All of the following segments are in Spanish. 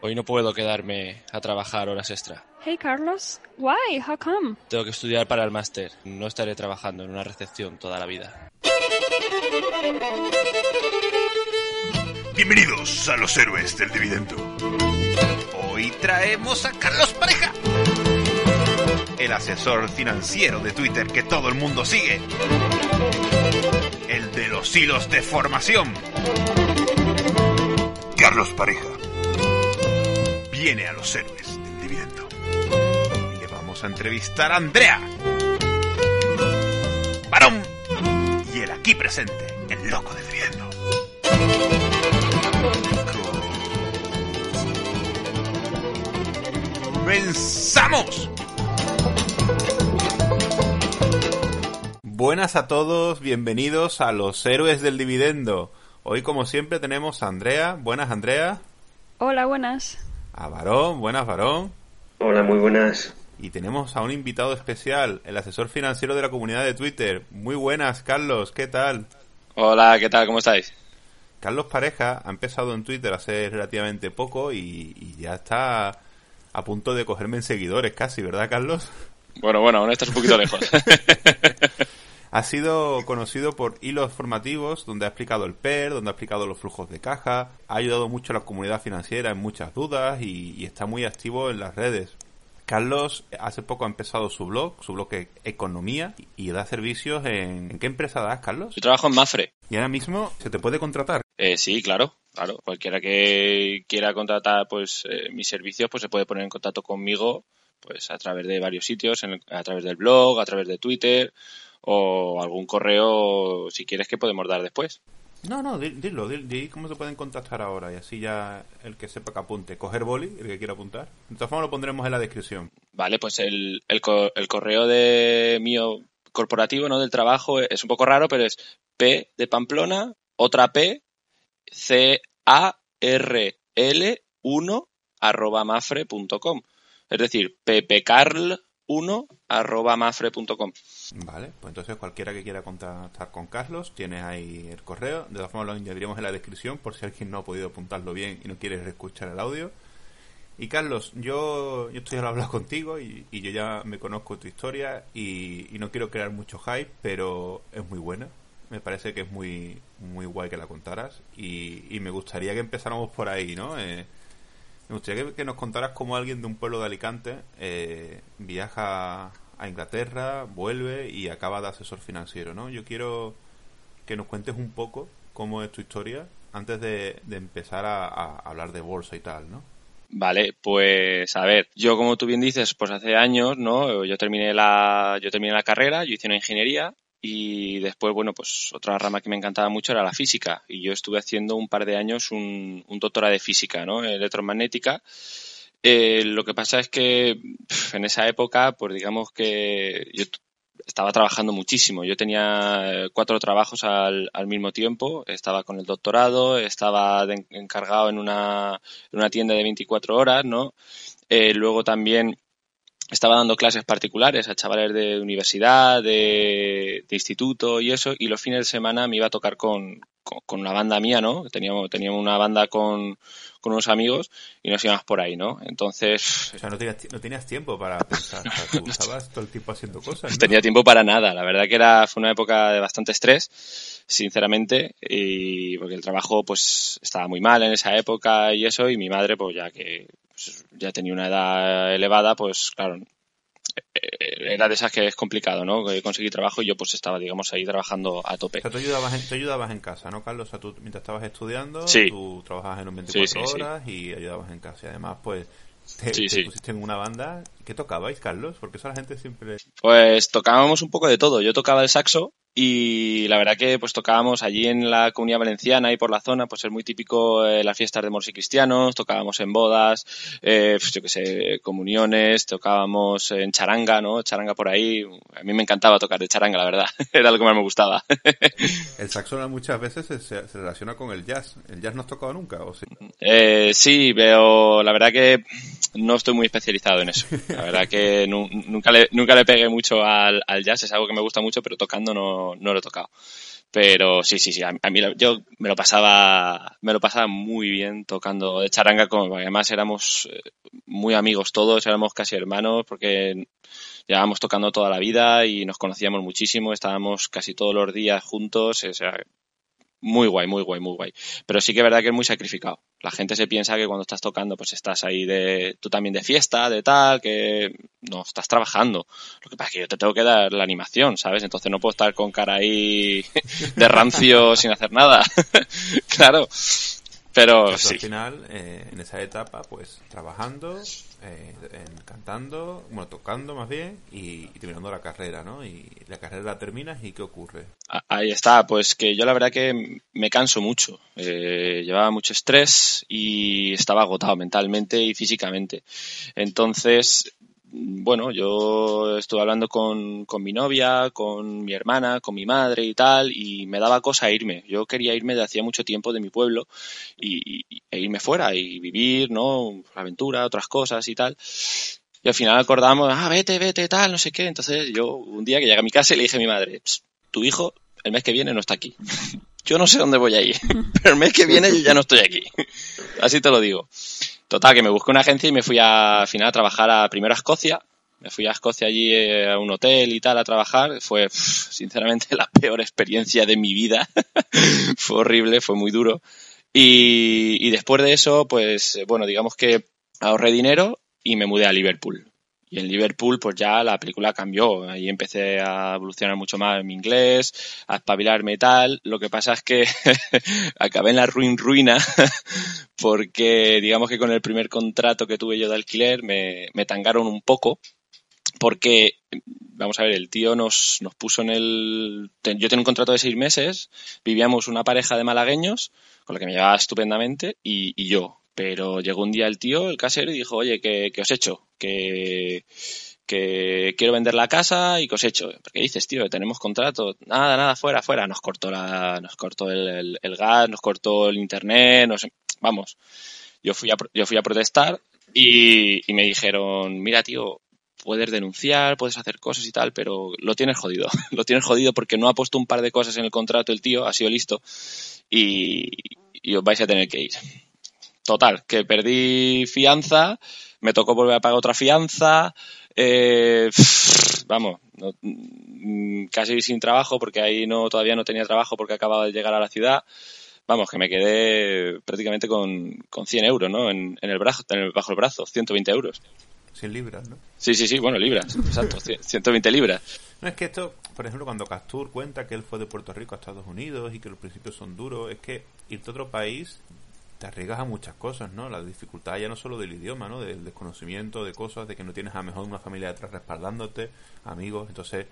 Hoy no puedo quedarme a trabajar horas extra. Hey Carlos, why? How come? Tengo que estudiar para el máster. No estaré trabajando en una recepción toda la vida. Bienvenidos a los héroes del dividendo. Hoy traemos a Carlos Pareja, el asesor financiero de Twitter que todo el mundo sigue, el de los hilos de formación. Carlos Pareja viene a los héroes del dividendo. Y le vamos a entrevistar a Andrea, varón, y el aquí presente, el loco del dividendo. ¡Comenzamos! Buenas a todos, bienvenidos a los héroes del dividendo. Hoy como siempre tenemos a Andrea. Buenas Andrea. Hola, buenas. A Varón, buenas Varón. Hola, muy buenas. Y tenemos a un invitado especial, el asesor financiero de la comunidad de Twitter. Muy buenas, Carlos, ¿qué tal? Hola, ¿qué tal? ¿Cómo estáis? Carlos Pareja ha empezado en Twitter hace relativamente poco y, y ya está a punto de cogerme en seguidores casi, ¿verdad, Carlos? Bueno, bueno, aún estás un poquito lejos. Ha sido conocido por hilos formativos donde ha explicado el PER, donde ha explicado los flujos de caja, ha ayudado mucho a la comunidad financiera en muchas dudas y, y está muy activo en las redes. Carlos hace poco ha empezado su blog, su blog de Economía, y da servicios en... ¿En qué empresa das, Carlos? Yo trabajo en Mafre. Y ahora mismo se te puede contratar. Eh, sí, claro, claro. Cualquiera que quiera contratar pues eh, mis servicios, pues se puede poner en contacto conmigo pues a través de varios sitios, en el- a través del blog, a través de Twitter o algún correo si quieres que podemos dar después. No, no, di- dilo, di, cómo se pueden contactar ahora y así ya el que sepa que apunte. Coger boli, el que quiera apuntar. De todas formas lo pondremos en la descripción. Vale, pues el, el, co- el correo de mío corporativo, ¿no? Del trabajo es un poco raro, pero es P de Pamplona, otra P, C A R L 1 arroba mafre.com. Es decir, ppcarl1 arroba mafre.com. Vale, pues entonces cualquiera que quiera contactar con Carlos, tienes ahí el correo. De todas formas lo añadiremos en la descripción por si alguien no ha podido apuntarlo bien y no quiere escuchar el audio. Y Carlos, yo, yo estoy al hablar contigo y, y yo ya me conozco tu historia y, y no quiero crear mucho hype, pero es muy buena. Me parece que es muy, muy guay que la contaras y, y me gustaría que empezáramos por ahí, ¿no? Eh, me gustaría que, nos contaras cómo alguien de un pueblo de Alicante eh, viaja a Inglaterra, vuelve y acaba de asesor financiero, ¿no? Yo quiero que nos cuentes un poco cómo es tu historia antes de, de empezar a, a hablar de bolsa y tal, ¿no? Vale, pues a ver, yo como tú bien dices, pues hace años, ¿no? Yo terminé la, yo terminé la carrera, yo hice una ingeniería y después, bueno, pues otra rama que me encantaba mucho era la física y yo estuve haciendo un par de años un, doctorado de física, ¿no? Electromagnética. Eh, lo que pasa es que en esa época, pues digamos que yo estaba trabajando muchísimo. Yo tenía eh, cuatro trabajos al, al mismo tiempo. Estaba con el doctorado, estaba encargado en una, en una tienda de 24 horas, ¿no? Eh, luego también estaba dando clases particulares a chavales de universidad, de, de instituto y eso, y los fines de semana me iba a tocar con, con, con una banda mía, ¿no? Teníamos, teníamos una banda con, con unos amigos y nos íbamos por ahí, ¿no? Entonces, O sea, no tenías, no tenías tiempo para pensar. O sea, tú estabas todo el tiempo haciendo cosas. ¿no? tenía tiempo para nada. La verdad que era, fue una época de bastante estrés, sinceramente, y porque el trabajo pues estaba muy mal en esa época y eso, y mi madre, pues ya que pues, ya tenía una edad elevada, pues claro, eh, era de esas que es complicado, ¿no? Conseguir trabajo y yo pues estaba, digamos, ahí trabajando a tope. O sea, tú ayudabas, en, tú ayudabas en casa, ¿no, Carlos? O sea, tú mientras estabas estudiando, Sí. tú trabajabas en un 24 Sí, sí, sí. horas y ayudabas en casa. Y además, pues, te, Sí, te pusiste en una banda. ¿Qué tocabais, Carlos? Porque eso la gente siempre... Pues tocábamos un poco de todo. Yo tocaba el saxo y la verdad que pues tocábamos allí en la comunidad valenciana y por la zona, pues es muy típico eh, las fiestas de moros y cristianos, tocábamos en bodas, eh, pues, yo qué sé, comuniones, tocábamos en charanga, ¿no? Charanga por ahí. A mí me encantaba tocar de charanga, la verdad. Era lo que más me gustaba. El saxo muchas veces se, se- se relaciona con el jazz. ¿El jazz no has tocado nunca? ¿O sí? Eh, sí, pero la verdad que no estoy muy especializado en eso. La verdad que nu- nunca, le, nunca le pegué mucho al, al jazz, es algo que me gusta mucho, pero tocando no, no lo he tocado. Pero sí, sí, sí, a, mí yo me lo pasaba me lo pasaba muy bien tocando de charanga, con, además éramos eh, muy amigos todos, éramos casi hermanos porque llevábamos tocando toda la vida y nos conocíamos muchísimo, estábamos casi todos los días juntos, o sea, muy guay, muy guay, muy guay. Pero sí que es verdad que es muy sacrificado. La gente se piensa que cuando estás tocando, pues estás ahí de, tú también de fiesta, de tal, que no, estás trabajando. Lo que pasa es que yo te tengo que dar la animación, ¿sabes? Entonces no puedo estar con cara ahí de rancio sin hacer nada. claro. Pero sí. al final, eh, en esa etapa, pues trabajando, eh, cantando, bueno, tocando más bien y, terminando la carrera, ¿no? Y la carrera la terminas y ¿qué ocurre? Ahí está, pues que yo la verdad que me canso mucho. Eh, llevaba mucho estrés y estaba agotado mentalmente y físicamente. Entonces bueno, yo estuve hablando con, con, mi novia, con mi hermana, con mi madre y tal, y me daba cosa irme. Yo quería irme de hacía mucho tiempo de mi pueblo y, e irme fuera y vivir, ¿no? Aventura, otras cosas y tal. Y al final acordamos, ah, vete, vete, tal, no sé qué. Entonces yo un día que llegué a mi casa y le dije a mi madre, tu hijo el mes que viene no está aquí. Yo no sé dónde voy a ir, pero el mes que viene yo ya no estoy aquí. Así te lo digo. Total, que me busqué una agencia y me fui a, al final a trabajar a, primero a Escocia. Me fui a Escocia allí eh, a un hotel y tal a trabajar. Fue, sinceramente, la peor experiencia de mi vida. fue horrible, fue muy duro. Y, y después de eso, pues, bueno, digamos que ahorré dinero y me mudé a Liverpool. Y en Liverpool, pues ya la película cambió. Ahí empecé a evolucionar mucho más en mi inglés, a espabilarme y tal. Lo que pasa es que acabé en la ruin ruina porque, digamos que con el primer contrato que tuve yo de alquiler me, me tangaron un poco porque, vamos a ver, el tío nos, nos puso en el... Yo tenía un contrato de seis meses, vivíamos una pareja de malagueños, con la que me llevaba estupendamente, y, y yo, pero llegó un día el tío, el casero, y dijo, oye, ¿qué, os he hecho? Que, que quiero vender la casa y que os he hecho. ¿Qué dices, tío? Tenemos contrato. Nada, nada, fuera, fuera. Nos cortó, la, nos cortó el, gas, nos cortó el internet, vamos. Yo fui a, yo fui a protestar y, me dijeron, mira, tío, puedes denunciar, puedes hacer cosas y tal, pero lo tienes jodido. lo tienes jodido porque no ha puesto un par de cosas en el contrato el tío, ha sido listo y os vais a tener que ir. Total, que perdí fianza, me tocó volver a pagar otra fianza, eh, vamos, mm, casi sin trabajo porque ahí no todavía no tenía trabajo porque acababa de llegar a la ciudad. Vamos, que me quedé prácticamente con, con 100 euros, ¿no? En, el brazo, en bajo el brazo, 120 euros. 100 libras, ¿no? Sí, sí, sí, bueno, libras, exacto, 120 libras. No es que esto, por ejemplo, cuando Castur cuenta que él fue de Puerto Rico a Estados Unidos y que los principios son duros, es que irte a otro país te arriesgas a muchas cosas, ¿no? La dificultad ya no solo del idioma, ¿no? Del desconocimiento de cosas, de que no tienes a lo mejor una familia detrás respaldándote, amigos, entonces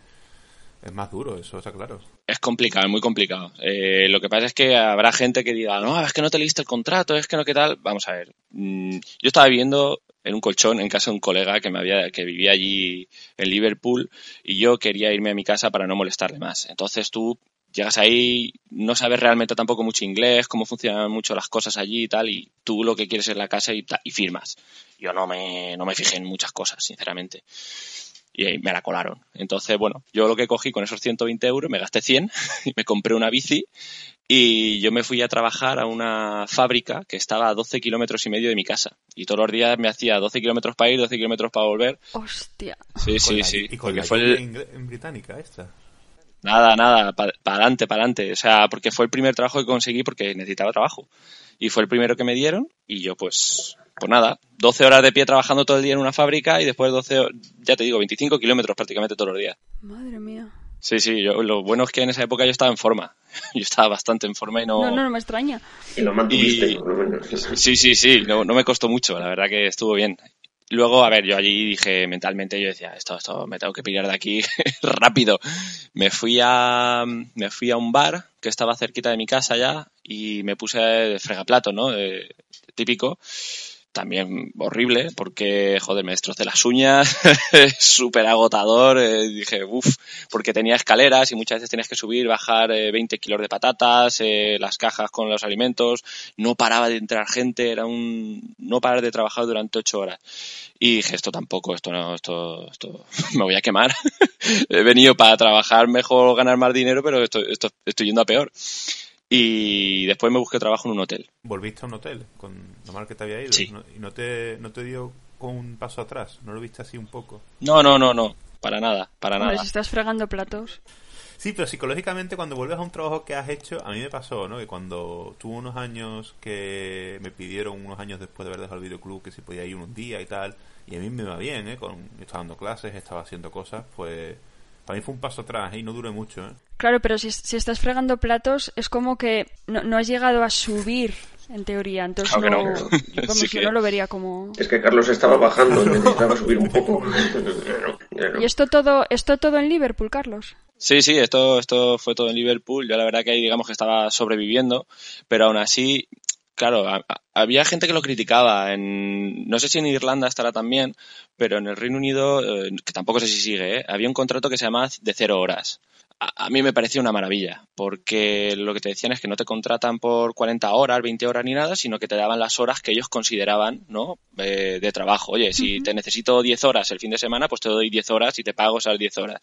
es más duro, eso está claro. Es complicado, es muy complicado. Eh, lo que pasa es que habrá gente que diga, no, es que no te leíste el contrato, es que no, ¿qué tal? Vamos a ver. Mm, yo estaba viviendo en un colchón en casa de un colega que me había que vivía allí en Liverpool y yo quería irme a mi casa para no molestarle más. Entonces tú llegas ahí, no sabes realmente tampoco mucho inglés, cómo funcionan mucho las cosas allí y tal, y tú lo que quieres es la casa y, y firmas. Yo no me, no me fijé en muchas cosas, sinceramente. Y ahí me la colaron. Entonces, bueno, yo lo que cogí con esos 120 euros, me gasté 100 y me compré una bici y yo me fui a trabajar a una fábrica que estaba a 12 kilómetros y medio de mi casa. Y todos los días me hacía 12 kilómetros para ir, 12 kilómetros para volver. Hostia. Sí, sí, sí. ¿Y con fue en británica esta? Nada, nada, para adelante, para adelante. O sea, porque fue el primer trabajo que conseguí porque necesitaba trabajo. Y fue el primero que me dieron y yo pues, pues nada, 12 horas de pie trabajando todo el día en una fábrica y después 12, ya te digo, 25 kilómetros prácticamente todos los días. Madre mía. Sí, sí, yo, lo bueno es que en esa época yo estaba en forma. Yo estaba bastante en forma y no... No, no, me extraña. Y lo mantuviste, Sí, sí, sí, no, no me costó mucho, la verdad que estuvo bien. Luego, a ver, yo allí dije mentalmente, yo decía, esto, esto, me tengo que pillar de aquí rápido. Me fui a, me fui a un bar que estaba cerquita de mi casa ya y me puse de fregaplato, ¿no? típico. También horrible, porque, joder, me destrocé las uñas, súper agotador, eh, dije, uff, porque tenía escaleras y muchas veces tenías que subir, bajar eh, 20 kilos de patatas, eh, las cajas con los alimentos, no paraba de entrar gente, era un no parar de trabajar durante ocho horas. Y dije, esto tampoco, esto no, esto, esto me voy a quemar. He venido para trabajar mejor, ganar más dinero, pero esto, esto, estoy yendo a peor. Y después me busqué trabajo en un hotel. ¿Volviste a un hotel con lo mal que te había ido? Sí. ¿No- ¿Y no te, no te dio con un paso atrás? ¿No lo viste así un poco? No, no, no, no, para nada, para Hombre, nada. si estás fregando platos. Sí, pero psicológicamente cuando vuelves a un trabajo que has hecho, a mí me pasó, ¿no? Que cuando tuve unos años que me pidieron unos años después de haber dejado el videoclub que si podía ir un día y tal, y a mí me va bien, ¿eh? Con, estaba dando clases, estaba haciendo cosas, pues para mí fue un paso atrás ¿eh? y no duré mucho, ¿eh? Claro, pero si, si estás fregando platos es como que no, no has llegado a subir, en teoría. Entonces Claro que no, no. Sí yo que- no lo vería como... Es que Carlos estaba bajando y necesitaba subir un poco. ¿Y esto todo, esto todo en Liverpool, Carlos? Sí, sí, esto, esto fue todo en Liverpool. Yo la verdad que ahí digamos que estaba sobreviviendo, pero aún así, claro, a- a- había gente que lo criticaba. En, no sé si en Irlanda estará también, pero en el Reino Unido, eh, que tampoco sé si sigue, ¿eh? había un contrato que se llamaba de cero horas. A, a mí me pareció una maravilla, porque lo que te decían es que no te contratan por 40 horas, 20 horas ni nada, sino que te daban las horas que ellos consideraban ¿no? Eh, de trabajo. Oye, si te necesito 10 horas el fin de semana, pues te doy 10 horas y te pago esas 10 horas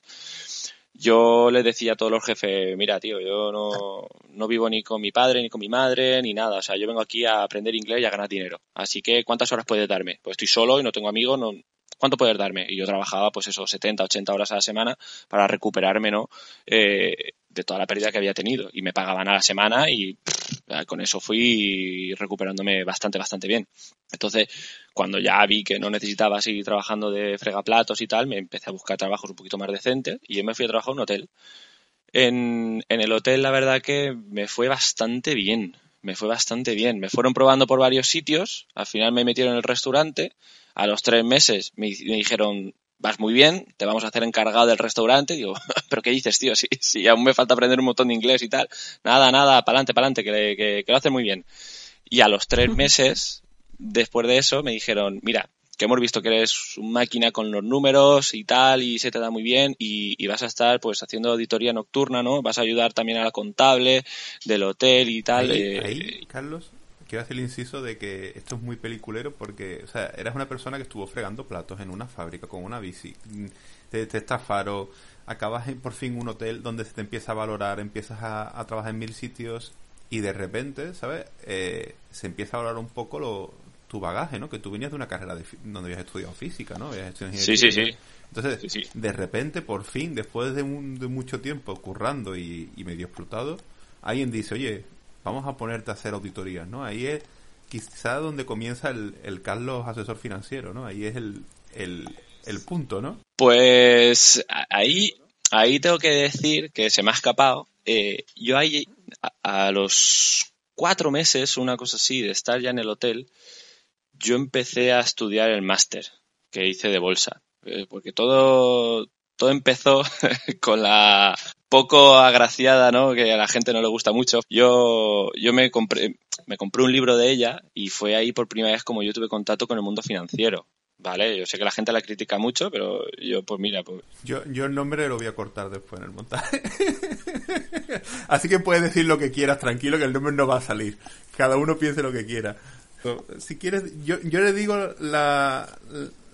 yo le decía a todos los jefes, mira, tío, yo no, no vivo ni con mi padre, ni con mi madre, ni nada. O sea, yo vengo aquí a aprender inglés y a ganar dinero. Así que, ¿cuántas horas puedes darme? Pues estoy solo y no tengo amigos, no, ¿cuánto puedes darme? Y yo trabajaba, pues eso, 70, 80 horas a la semana para recuperarme, ¿no? Eh, de toda la pérdida que había tenido. Y me pagaban a la semana y con eso fui recuperándome bastante, bastante bien. Entonces, cuando ya vi que no necesitaba seguir trabajando de fregaplatos y tal, me empecé a buscar trabajos un poquito más decentes y yo me fui a trabajar a un hotel. En, en el hotel, la verdad que me fue bastante bien. Me fue bastante bien. Me fueron probando por varios sitios. Al final me metieron en el restaurante. A los tres meses me, me dijeron, vas muy bien, te vamos a hacer encargado del restaurante. Digo, ¿pero qué dices, tío? Si, si aún me falta aprender un montón de inglés y tal. Nada, nada, pa'lante, pa'lante, que, que, que lo hacen muy bien. Y a los tres meses, después de eso, me dijeron, mira, que hemos visto que eres una máquina con los números y tal, y se te da muy bien, y, y vas a estar pues haciendo auditoría nocturna, ¿no? Vas a ayudar también a la contable del hotel y tal. Ahí, eh, ahí, Carlos, quiero hacer el inciso de que esto es muy peliculero porque, o sea, eras una persona que estuvo fregando platos en una fábrica con una bici, te, te estafaron, acabas en por fin un hotel donde se te empieza a valorar, empiezas a, a trabajar en mil sitios y de repente, ¿sabes? Eh, se empieza a valorar un poco lo, tu bagaje, ¿no? Que tú venías de una carrera de, donde habías estudiado física, ¿no? Habías estudiado Sí, sí, sí. Entonces, Sí, sí. de repente, por fin, después de, un- de mucho tiempo currando y, y medio explotado, alguien dice, oye, vamos a ponerte a hacer auditorías, ¿no? Ahí es quizá donde comienza el, el Carlos asesor financiero, ¿no? Ahí es el, el, el punto, ¿no? Pues ahí, ahí tengo que decir que se me ha escapado. Eh, yo ahí, a, a los cuatro meses, una cosa así, de estar ya en el hotel, yo empecé a estudiar el máster que hice de bolsa. Eh, porque todo, todo empezó con la poco agraciada, ¿no? Que a la gente no le gusta mucho. Yo, yo me compré, me compré un libro de ella y fue ahí por primera vez como yo tuve contacto con el mundo financiero. Vale, yo sé que la gente la critica mucho, pero yo, pues mira, pues Yo, yo el nombre lo voy a cortar después en el montaje. Así que puedes decir lo que quieras, tranquilo, que el nombre no va a salir. Cada uno piense lo que quiera. Si quieres, yo, yo le digo la,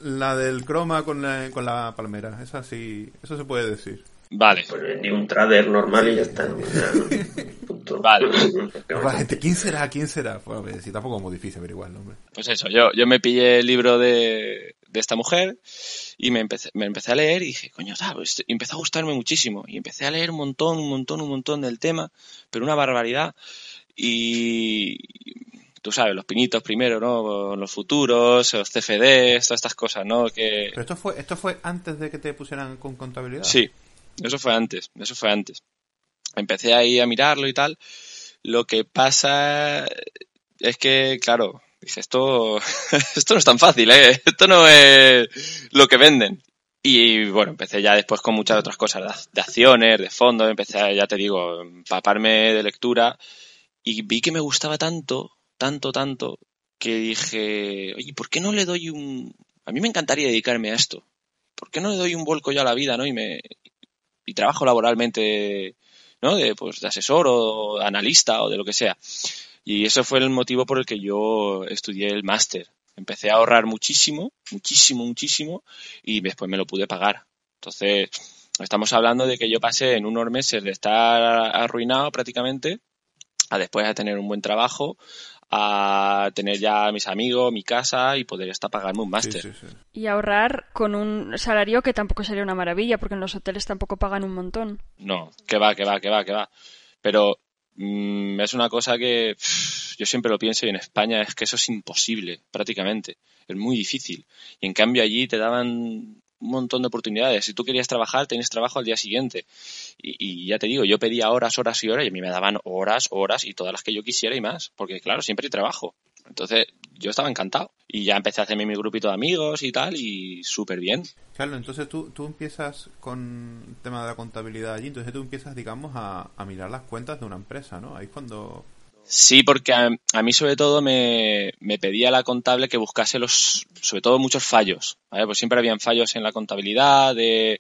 la del croma con la, con la palmera. Esa sí, eso se puede decir. vale. Pues ni un trader normal y ya está. Punto. Vale. La gente, ¿quién será? ¿Quién será? Pues, sí, tampoco es muy difícil averiguar el nombre. Pues eso, yo, yo me pillé el libro de, de esta mujer y me empecé, me empecé a leer y dije, coño, ah, pues, empezó a gustarme muchísimo. Y empecé a leer un montón, un montón, un montón del tema, pero una barbaridad. Y tú sabes, los pinitos primero, ¿no? Los futuros, los CFDs, todas estas cosas, ¿no? Que, Pero esto fue, esto fue antes de que te pusieran con contabilidad. Sí, eso fue antes, eso fue antes. Empecé ahí a mirarlo y tal. Lo que pasa es que, claro, dije, esto, esto no es tan fácil, ¿eh? Esto no es lo que venden. Y bueno, empecé ya después con muchas otras cosas, de- acciones, de fondos, empecé, ya te digo, empaparme de lectura y vi que me gustaba tanto, tanto, tanto, que dije, oye, ¿por qué no le doy un... A mí me encantaría dedicarme a esto. ¿Por qué no le doy un vuelco ya a la vida, ¿no? Y me y trabajo laboralmente, ¿no? De, pues, de asesor o analista o de lo que sea. Y eso fue el motivo por el que yo estudié el máster. Empecé a ahorrar muchísimo, muchísimo, muchísimo, y después me lo pude pagar. Entonces, estamos hablando de que yo pasé en unos meses de estar arruinado prácticamente a después de tener un buen trabajo, a tener ya mis amigos, mi casa y poder hasta pagarme un máster. Sí, sí, sí. Y ahorrar con un salario que tampoco sería una maravilla, porque en los hoteles tampoco pagan un montón. No, que va, que va, que va, que va. Pero mm, es una cosa que pff, yo siempre lo pienso y en España es que eso es imposible, prácticamente. Es muy difícil. Y en cambio allí te daban un montón de oportunidades. Si tú querías trabajar, tenías trabajo al día siguiente. Y, ya te digo, yo pedía horas, horas y horas y a mí me daban horas, horas y todas las que yo quisiera y más. Porque claro, siempre hay trabajo. Entonces yo estaba encantado. Y ya empecé a hacerme mi grupito de amigos y tal y súper bien. Carlos, entonces tú, tú empiezas con el tema de la contabilidad allí, entonces tú empiezas, digamos, a, a mirar las cuentas de una empresa, ¿no? Ahí es cuando... Sí, porque a, mí sobre todo me, me, pedía la contable que buscase los, sobre todo muchos fallos. Pues siempre habían fallos en la contabilidad, de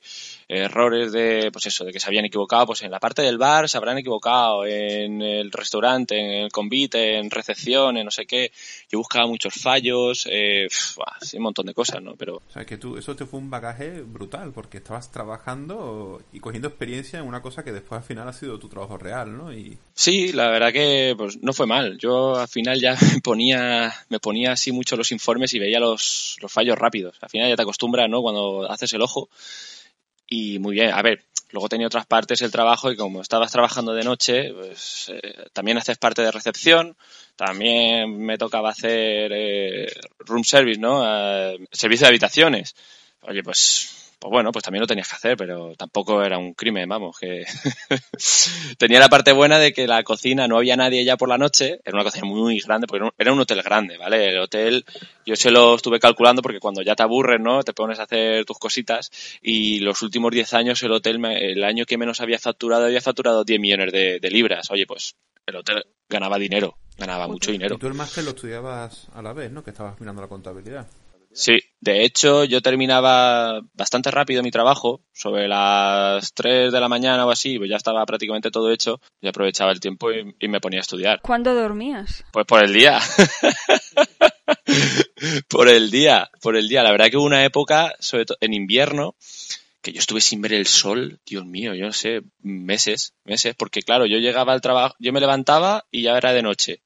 errores de, pues eso, de que se habían equivocado, pues en la parte del bar se habrán equivocado, en el restaurante, en el convite, en recepción, en no sé qué. Yo buscaba muchos fallos, eh, sí, un montón de cosas, ¿no? Pero... O sea, que tú, eso te fue un bagaje brutal, porque estabas trabajando y cogiendo experiencia en una cosa que después al final ha sido tu trabajo real, ¿no? Y... Sí, la verdad que pues no fue mal. Yo al final ya me ponía, me ponía así mucho los informes y veía los, los fallos rápidos. Al final ya te acostumbras, ¿no? Cuando haces el ojo. Y muy bien, a ver, luego tenía otras partes del trabajo y como estabas trabajando de noche, pues eh, también haces parte de recepción, también me tocaba hacer eh, room service, ¿no? Eh, servicio de habitaciones. Oye, pues pues bueno, pues también lo tenías que hacer, pero tampoco era un crimen, vamos, que tenía la parte buena de que la cocina no había nadie ya por la noche, era una cocina muy grande, porque era un hotel grande, ¿vale? El hotel, yo se lo estuve calculando porque cuando ya te aburres, ¿no? Te pones a hacer tus cositas y los últimos 10 años el hotel, el año que menos había facturado, había facturado 10 millones de, de libras. Oye, pues el hotel ganaba dinero, ganaba mucho dinero. Y tú el máster lo estudiabas a la vez, ¿no? Que estabas mirando la contabilidad. Sí, de hecho yo terminaba bastante rápido mi trabajo, sobre las 3 de la mañana o así, pues ya estaba prácticamente todo hecho, y aprovechaba el tiempo y, y me ponía a estudiar. ¿Cuándo dormías? Pues por el día. por el día, por el día. La verdad que hubo una época, sobre todo en invierno, que yo estuve sin ver el sol, Dios mío, yo no sé, meses, meses, porque claro, yo llegaba al trabajo, yo me levantaba y ya era de noche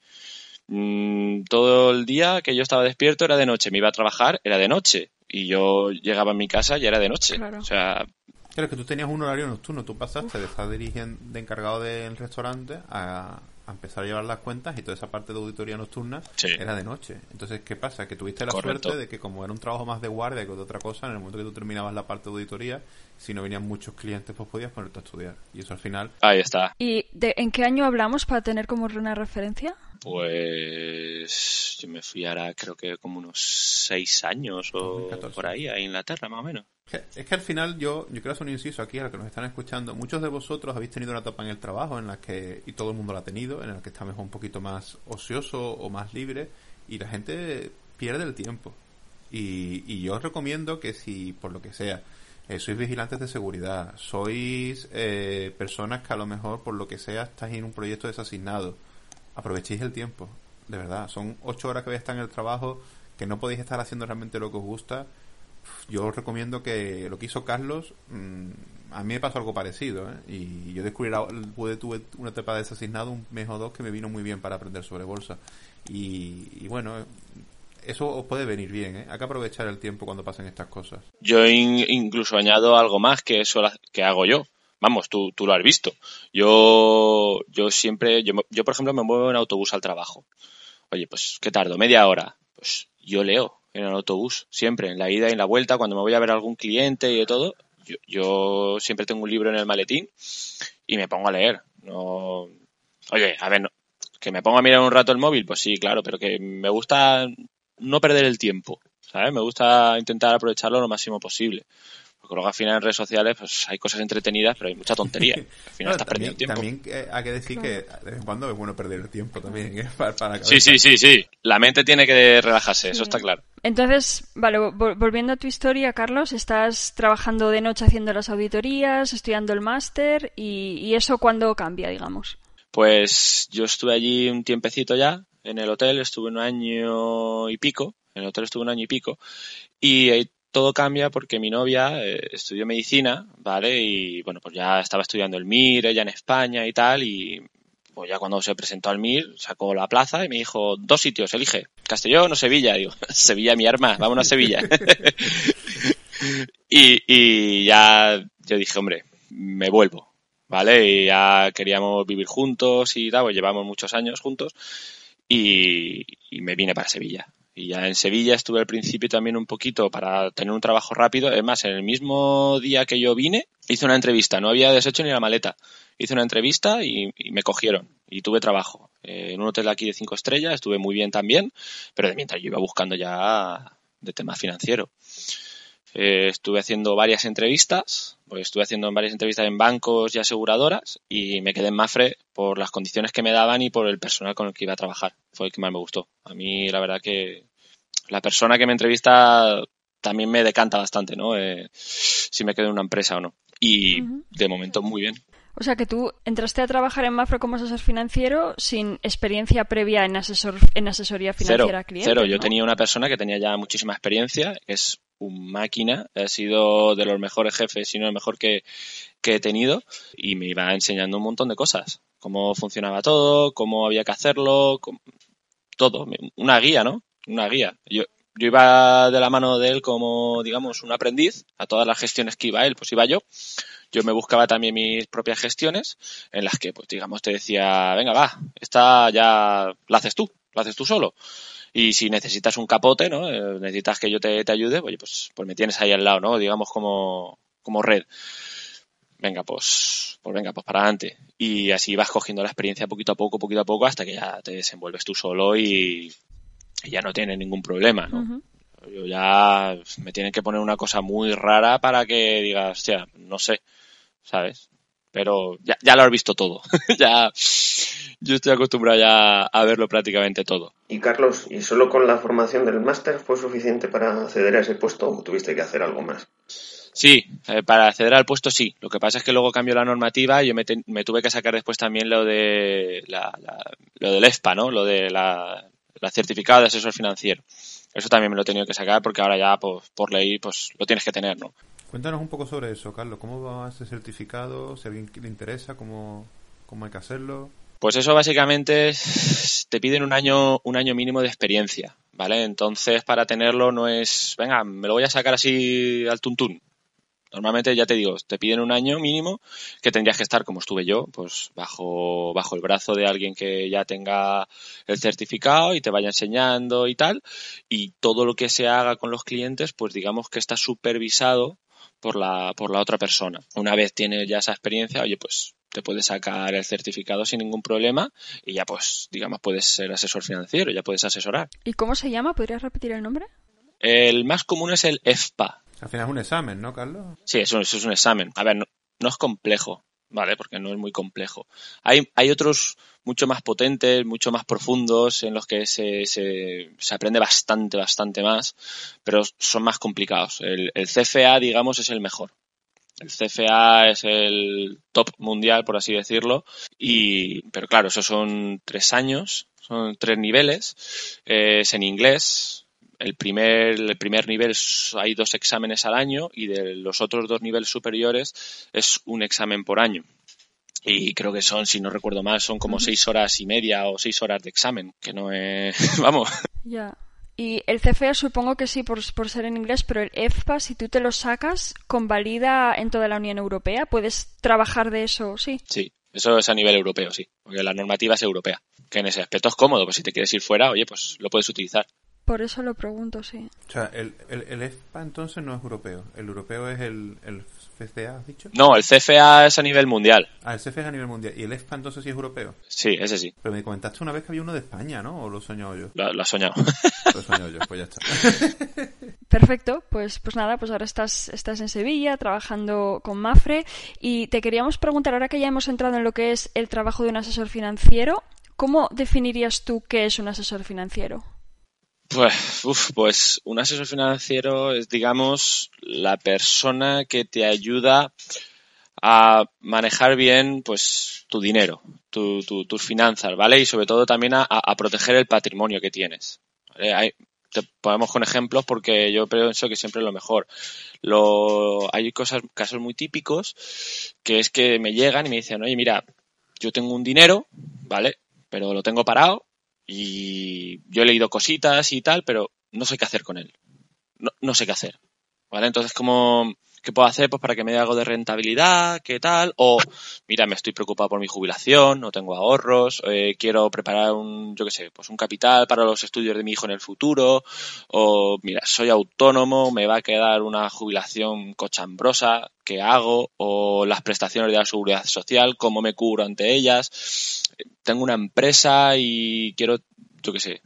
Mm, todo el día que yo estaba despierto era de noche, me iba a trabajar, era de noche. Y yo llegaba a mi casa y era de noche. Claro. O sea, Claro, es que tú tenías un horario nocturno, tú pasaste de estar dirigiendo, de encargado del restaurante a, a empezar a llevar las cuentas y toda esa parte de auditoría nocturna Sí. era de noche. Entonces, ¿qué pasa? Que tuviste la Correcto. suerte de que como era un trabajo más de guardia que de otra cosa, en el momento que tú terminabas la parte de auditoría, si no venían muchos clientes, pues podías ponerte a estudiar. Y eso al final, ahí está. ¿Y de, en qué año hablamos para tener como una referencia? Pues yo me fui ahora creo que como unos seis años o 2014. por ahí a Inglaterra más o menos. Es que al final yo, yo quiero hacer un inciso aquí a los que nos están escuchando. Muchos de vosotros habéis tenido una etapa en el trabajo en la que, y todo el mundo la ha tenido, en la que está mejor un poquito más ocioso o más libre y la gente pierde el tiempo. Y, y yo os recomiendo que si, por lo que sea, eh, sois vigilantes de seguridad, sois eh, personas que a lo mejor, por lo que sea, estáis en un proyecto desasignado, aprovechéis el tiempo, de verdad. Son ocho horas que vais a estar en el trabajo, que no podéis estar haciendo realmente lo que os gusta yo os recomiendo que lo que hizo Carlos, mmm, a mí me pasó algo parecido, ¿eh? y yo descubrí, pude, tuve una etapa de desasignado, un mes o dos, que me vino muy bien para aprender sobre bolsa. Y, y bueno, eso os puede venir bien, ¿eh? hay que aprovechar el tiempo cuando pasen estas cosas. Yo in- incluso añado algo más que eso que hago yo. Vamos, tú, tú lo has visto. Yo, yo siempre, yo, yo por ejemplo me muevo en autobús al trabajo. Oye, pues, ¿qué tardo? ¿Media hora? Pues yo leo en el autobús, siempre, en la ida y en la vuelta, cuando me voy a ver a algún cliente y de todo. Yo, yo siempre tengo un libro en el maletín y me pongo a leer. No, oye, a ver, no- que me pongo a mirar un rato el móvil, pues sí, claro, pero que me gusta no perder el tiempo, ¿sabes? Me gusta intentar aprovecharlo lo máximo posible. Porque luego al final en redes sociales pues hay cosas entretenidas, pero hay mucha tontería. Al final No, estás también, perdiendo tiempo. también eh, hay que decir que de vez en cuando es bueno perder el tiempo también. ¿eh? Para, para la Sí, sí, sí, sí. La mente tiene que relajarse, eso está claro. Entonces, vale, vol- volviendo a tu historia, Carlos, estás trabajando de noche haciendo las auditorías, estudiando el máster y, y eso cuándo cambia, digamos. Pues yo estuve allí un tiempecito ya, en el hotel, estuve un año y pico, en el hotel estuve un año y pico, y ahí todo cambia porque mi novia eh, estudió medicina, ¿vale? Y bueno, pues ya estaba estudiando el MIR, ella en España y tal, y pues ya cuando se presentó al MIR, sacó la plaza y me dijo, dos sitios, elige, Castellón o Sevilla. Digo, Sevilla mi arma, vámonos a Sevilla. y, y ya yo dije, hombre, me vuelvo, ¿vale? Y ya queríamos vivir juntos y tal, pues llevamos muchos años juntos y, y me vine para Sevilla. Y ya en Sevilla estuve al principio también un poquito para tener un trabajo rápido. Es más, en el mismo día que yo vine, hice una entrevista. No había deshecho ni la maleta. Hice una entrevista y, y me cogieron. Y tuve trabajo. Eh, en un hotel aquí de cinco estrellas, estuve muy bien también. Pero de mientras yo iba buscando ya de tema financiero. Eh, estuve haciendo varias entrevistas, pues estuve haciendo varias entrevistas en bancos y aseguradoras y me quedé en Mafre por las condiciones que me daban y por el personal con el que iba a trabajar. Fue el que más me gustó. A mí la verdad que la persona que me entrevista también me decanta bastante, ¿no? Eh, si me quedo en una empresa o no. Y de momento muy bien. O sea que tú entraste a trabajar en Mafre como asesor financiero sin experiencia previa en, asesor, en asesoría financiera a clientes. cero. Yo ¿no? tenía una persona que tenía ya muchísima experiencia, que es un máquina, ha sido de los mejores jefes, si no el mejor que, que he tenido, y me iba enseñando un montón de cosas. Cómo funcionaba todo, cómo había que hacerlo, todo. Una guía, ¿no? Una guía. Yo, yo iba de la mano de él como, digamos, un aprendiz. A todas las gestiones que iba él, pues iba yo. Yo me buscaba también mis propias gestiones, en las que, pues, digamos, te decía, venga, va, esta ya la haces tú, la haces tú solo. Y si necesitas un capote, ¿no? Eh, necesitas que yo te, te ayude, oye, pues, pues me tienes ahí al lado, ¿no? Digamos como, como red. Venga, pues, pues venga, pues para adelante. Y así vas cogiendo la experiencia poquito a poco, poquito a poco, hasta que ya te desenvuelves tú solo y, y ya no tienes ningún problema, ¿no? Yo ya me tienen que poner una cosa muy rara para que digas, hostia, no sé, ¿sabes? Pero ya, ya lo has visto todo. ya, yo estoy acostumbrado ya a verlo prácticamente todo. Y Carlos, ¿y solo con la formación del máster fue suficiente para acceder a ese puesto o tuviste que hacer algo más? Sí, eh, para acceder al puesto sí. Lo que pasa es que luego cambió la normativa y yo me, te- me tuve que sacar después también lo de la, la- lo del EFPA, ¿no? Lo de la, la certificado de asesor financiero. Eso también me lo he tenido que sacar porque ahora ya pues, por ley pues lo tienes que tener, ¿no? Cuéntanos un poco sobre eso, Carlos. ¿Cómo va ese certificado? Si a alguien le interesa, ¿cómo, cómo hay que hacerlo? Pues eso básicamente te piden un año, un año mínimo de experiencia, ¿vale? Entonces para tenerlo no es, venga, me lo voy a sacar así al tuntún. Normalmente ya te digo, te piden un año mínimo que tendrías que estar como estuve yo, pues bajo, bajo el brazo de alguien que ya tenga el certificado y te vaya enseñando y tal. Y todo lo que se haga con los clientes, pues digamos que está supervisado por la, por la otra persona. Una vez tienes ya esa experiencia, oye, pues te puedes sacar el certificado sin ningún problema y ya pues, digamos, puedes ser asesor financiero, ya puedes asesorar. ¿Y cómo se llama? ¿Podrías repetir el nombre? El más común es el EFPA. Al final es un examen, ¿no, Carlos? Sí, eso, eso es un examen. A ver, no, no es complejo, ¿vale? Porque no es muy complejo. Hay, hay otros mucho más potentes, mucho más profundos, en los que se, se, se aprende bastante, bastante más, pero son más complicados. El, el CFA, digamos, es el mejor. El CFA es el top mundial, por así decirlo, y, pero claro, esos son tres años, son tres niveles, eh, es en inglés, el primer, el primer nivel hay dos exámenes al año y de los otros dos niveles superiores es un examen por año. Y creo que son, si no recuerdo mal, son como seis horas y media o seis horas de examen, que no es, vamos, Ya. Y el CFA supongo que sí por, por ser en inglés, pero el EFPA, si tú te lo sacas, convalida en toda la Unión Europea. ¿Puedes trabajar de eso? Sí. sí, eso es a nivel europeo, sí, porque la normativa es europea, que en ese aspecto es cómodo, pues si te quieres ir fuera, oye, pues lo puedes utilizar. Por eso lo pregunto, sí. O sea, el, el, el EFPA entonces no es europeo. El europeo es el, el FCA, ¿has dicho? No, el CFA es a nivel mundial, Ah, el CFA es a nivel mundial. ¿Y el EFPA entonces sí es europeo? sí, ese sí, Pero me comentaste una vez que había uno de España, ¿no? ¿O lo he soñado yo? lo, lo has soñado. Lo he soñado yo, pues ya está. Perfecto, pues, pues nada, pues ahora estás, estás en Sevilla trabajando con Mafre y te queríamos preguntar, ahora que ya hemos entrado en lo que es el trabajo de un asesor financiero, ¿cómo definirías tú qué es un asesor financiero? Pues, uf, pues un asesor financiero es, digamos, la persona que te ayuda a manejar bien pues tu dinero, tu, tus finanzas, ¿vale? Y sobre todo también a, a proteger el patrimonio que tienes. Hay, te ponemos con ejemplos porque yo pienso que siempre es lo mejor. Lo, hay cosas, casos muy típicos que es que me llegan y me dicen, oye, mira, yo tengo un dinero, ¿vale? Pero lo tengo parado y yo he leído cositas y tal, pero no sé qué hacer con él. No, no sé qué hacer. ¿Vale? Entonces, como ¿Qué puedo hacer pues, para que me dé algo de rentabilidad? ¿Qué tal? O, mira, me estoy preocupado por mi jubilación, no tengo ahorros, eh, quiero preparar un, yo qué sé, pues un capital para los estudios de mi hijo en el futuro. O, mira, soy autónomo, me va a quedar una jubilación cochambrosa, ¿qué hago? O las prestaciones de la seguridad social, ¿cómo me cubro ante ellas? Tengo una empresa y quiero, yo qué sé,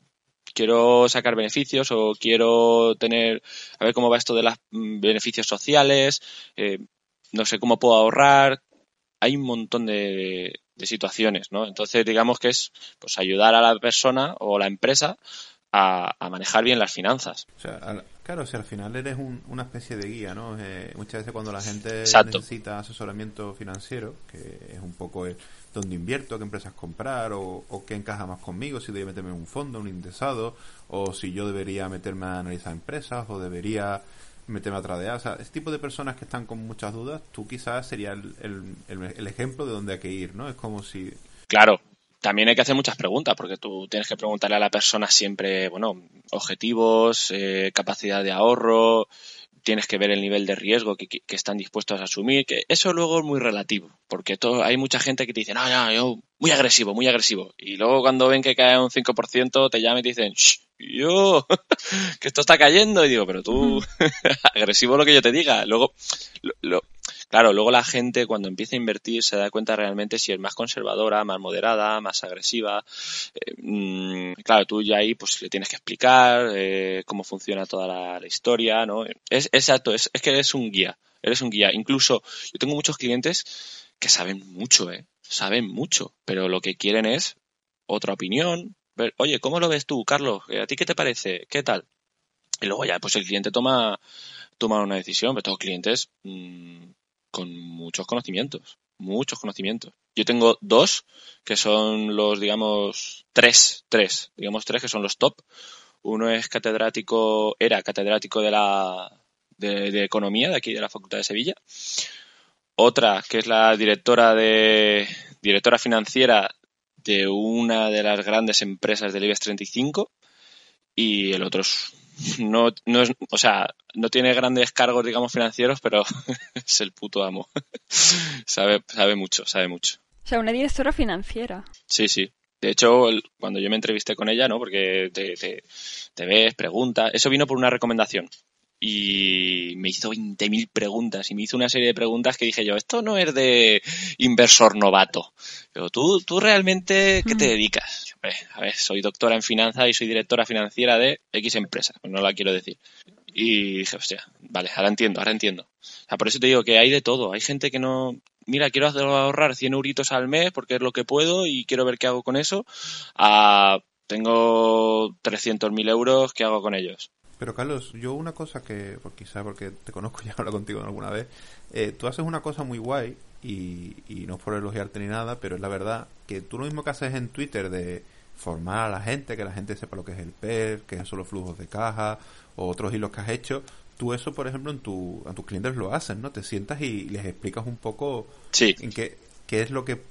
quiero sacar beneficios o quiero tener, a ver cómo va esto de los mm, beneficios sociales, eh, no sé cómo puedo ahorrar. Hay un montón de, situaciones, ¿no? Entonces, digamos que es pues ayudar a la persona o la empresa a, manejar bien las finanzas. O sea, claro, si al final eres una especie de guía, ¿no? Eh, muchas veces cuando la gente necesita asesoramiento financiero, que es un poco dónde invierto, qué empresas comprar o, qué encaja más conmigo, si debería meterme en un fondo, un indexado, o si yo debería meterme a analizar empresas o debería meterme a tradear. O sea, este tipo de personas que están con muchas dudas, tú quizás sería el, el, ejemplo de dónde hay que ir, ¿no? Es como si... Claro, también hay que hacer muchas preguntas, porque tú tienes que preguntarle a la persona siempre, bueno, objetivos, eh, capacidad de ahorro, tienes que ver el nivel de riesgo que, están dispuestos a asumir, que eso luego es muy relativo, porque todo, hay mucha gente que te dice, no, no, yo muy agresivo, muy agresivo, y luego cuando ven que cae un 5% te llaman y te dicen, Shh, yo, que esto está cayendo, y digo, pero tú, agresivo lo que yo te diga, luego, lo, Claro, luego la gente cuando empieza a invertir se da cuenta realmente si es más conservadora, más moderada, más agresiva. Eh, mm, claro, tú ya ahí pues le tienes que explicar eh, cómo funciona toda la, historia, ¿no? Es exacto, es, es que eres un guía, eres un guía. Incluso yo tengo muchos clientes que saben mucho, ¿eh? Saben mucho, pero lo que quieren es otra opinión. Oye, ¿cómo lo ves tú, Carlos? ¿A ti qué te parece? ¿Qué tal? Y luego ya, pues el cliente toma, toma una decisión, pero todos clientes mmm, con muchos conocimientos, muchos conocimientos. Yo tengo dos que son los, digamos, tres, tres, digamos tres que son los top. Uno es catedrático, era catedrático de la de, economía de aquí de la Facultad de Sevilla. Otra que es la directora de directora financiera de una de las grandes empresas del IBEX 35 y el otro es no, no es, o sea, no tiene grandes cargos, digamos, financieros, pero es el puto amo. sabe, sabe mucho, sabe mucho. O sea, una directora financiera. Sí, sí. De hecho, cuando yo me entrevisté con ella, ¿no? Porque te, te, te ves, preguntas, eso vino por una recomendación y me hizo 20.000 preguntas y me hizo una serie de preguntas que dije yo, esto no es de inversor novato, pero tú, tú realmente, ¿qué te mm. dedicas? A ver, soy doctora en finanzas y soy directora financiera de X empresa, pues no la quiero decir. Y dije, hostia, vale, ahora entiendo, ahora entiendo. O sea, por eso te digo que hay de todo. Hay gente que no, mira, quiero ahorrar 100 euritos al mes porque es lo que puedo y quiero ver qué hago con eso. A, tengo 300.000 euros, ¿qué hago con ellos? Pero Carlos, yo una cosa que, por quizá porque te conozco y he hablado contigo alguna vez, eh, tú haces una cosa muy guay y, y no es por elogiarte ni nada, pero es la verdad que tú lo mismo que haces en Twitter de formar a la gente, que la gente sepa lo que es el PER, que son los flujos de caja o otros hilos que has hecho, tú eso, por ejemplo, en tu, a tus clientes lo haces, ¿no? Te sientas y les explicas un poco en qué, qué es lo que,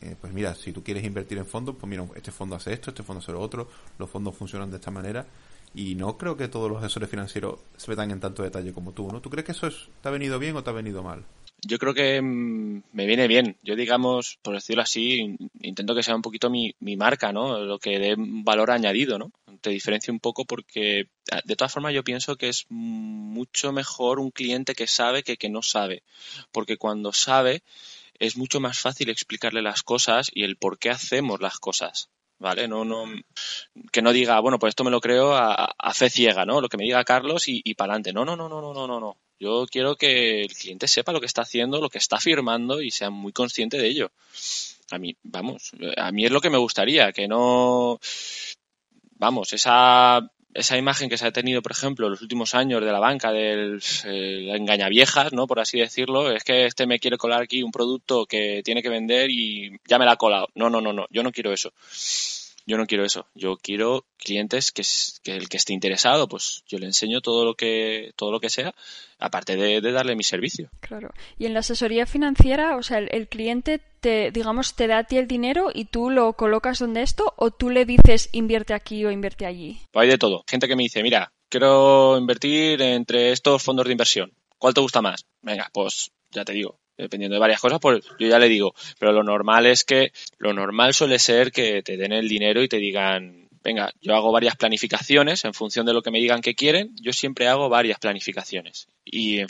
eh, pues mira, si tú quieres invertir en fondos, pues mira, este fondo hace esto, este fondo hace lo otro, los fondos funcionan de esta manera y no creo que todos los asesores financieros se metan en tanto detalle como tú, ¿no? ¿Tú crees que eso es, te ha venido bien o te ha venido mal? Yo creo que mm, me viene bien. Yo, digamos, por decirlo así, intento que sea un poquito mi, marca, ¿no? Lo que dé valor añadido, ¿no? Te diferencio un poco porque, ah, de todas formas, yo pienso que es mucho mejor un cliente que sabe que que no sabe. Porque cuando sabe, es mucho más fácil explicarle las cosas y el por qué hacemos las cosas. ¿Vale? No, no, que no diga, bueno, pues esto me lo creo a, fe ciega, ¿no? Lo que me diga Carlos y, y para adelante. No, no, no, no, no, no, no, no. Yo quiero que el cliente sepa lo que está haciendo, lo que está firmando y sea muy consciente de ello. A mí, vamos, a mí es lo que me gustaría, que no, vamos, esa esa imagen que se ha tenido, por ejemplo, en los últimos años de la banca del eh, engañaviejas, ¿no? Por así decirlo, es que este me quiere colar aquí un producto que tiene que vender y ya me la ha colado. No, no, no, no, yo no quiero eso. Yo no quiero eso. Yo quiero clientes que, que el que esté interesado, pues yo le enseño todo lo que todo lo que sea, aparte de, darle mi servicio. Claro. Y en la asesoría financiera, o sea, el, cliente te, digamos, te da a ti el dinero y tú lo colocas donde esto, o tú le dices invierte aquí o invierte allí. Pues hay de todo. Gente que me dice, mira, quiero invertir entre estos fondos de inversión. ¿Cuál te gusta más? Venga, pues ya te digo, dependiendo de varias cosas, pues yo ya le digo, pero lo normal es que, lo normal suele ser que te den el dinero y te digan, venga, yo hago varias planificaciones en función de lo que me digan que quieren, yo siempre hago varias planificaciones. Y,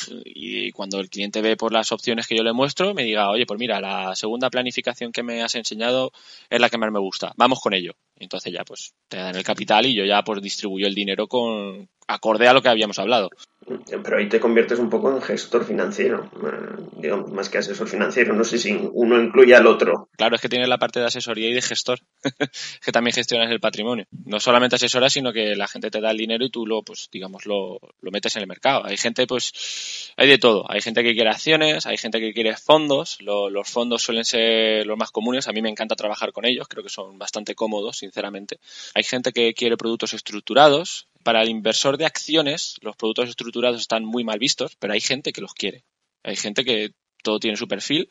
cuando el cliente ve por las opciones que yo le muestro, me diga, oye, pues mira, la segunda planificación que me has enseñado es la que más me gusta, vamos con ello. Entonces ya pues te dan el capital y yo ya pues distribuyo el dinero con acorde a lo que habíamos hablado. Pero ahí te conviertes un poco en gestor financiero, eh, digamos, más que asesor financiero. No sé si uno incluye al otro. Claro, es que tienes la parte de asesoría y de gestor, que también gestionas el patrimonio. No solamente asesoras, sino que la gente te da el dinero y tú lo, pues, digamos, lo, lo metes en el mercado. Hay gente, pues, hay de todo. Hay gente que quiere acciones, hay gente que quiere fondos. los fondos suelen ser los más comunes. A mí me encanta trabajar con ellos, creo que son bastante cómodos, sinceramente. Hay gente que quiere productos estructurados, para el inversor de acciones, los productos estructurados están muy mal vistos, pero hay gente que los quiere. Hay gente que todo tiene su perfil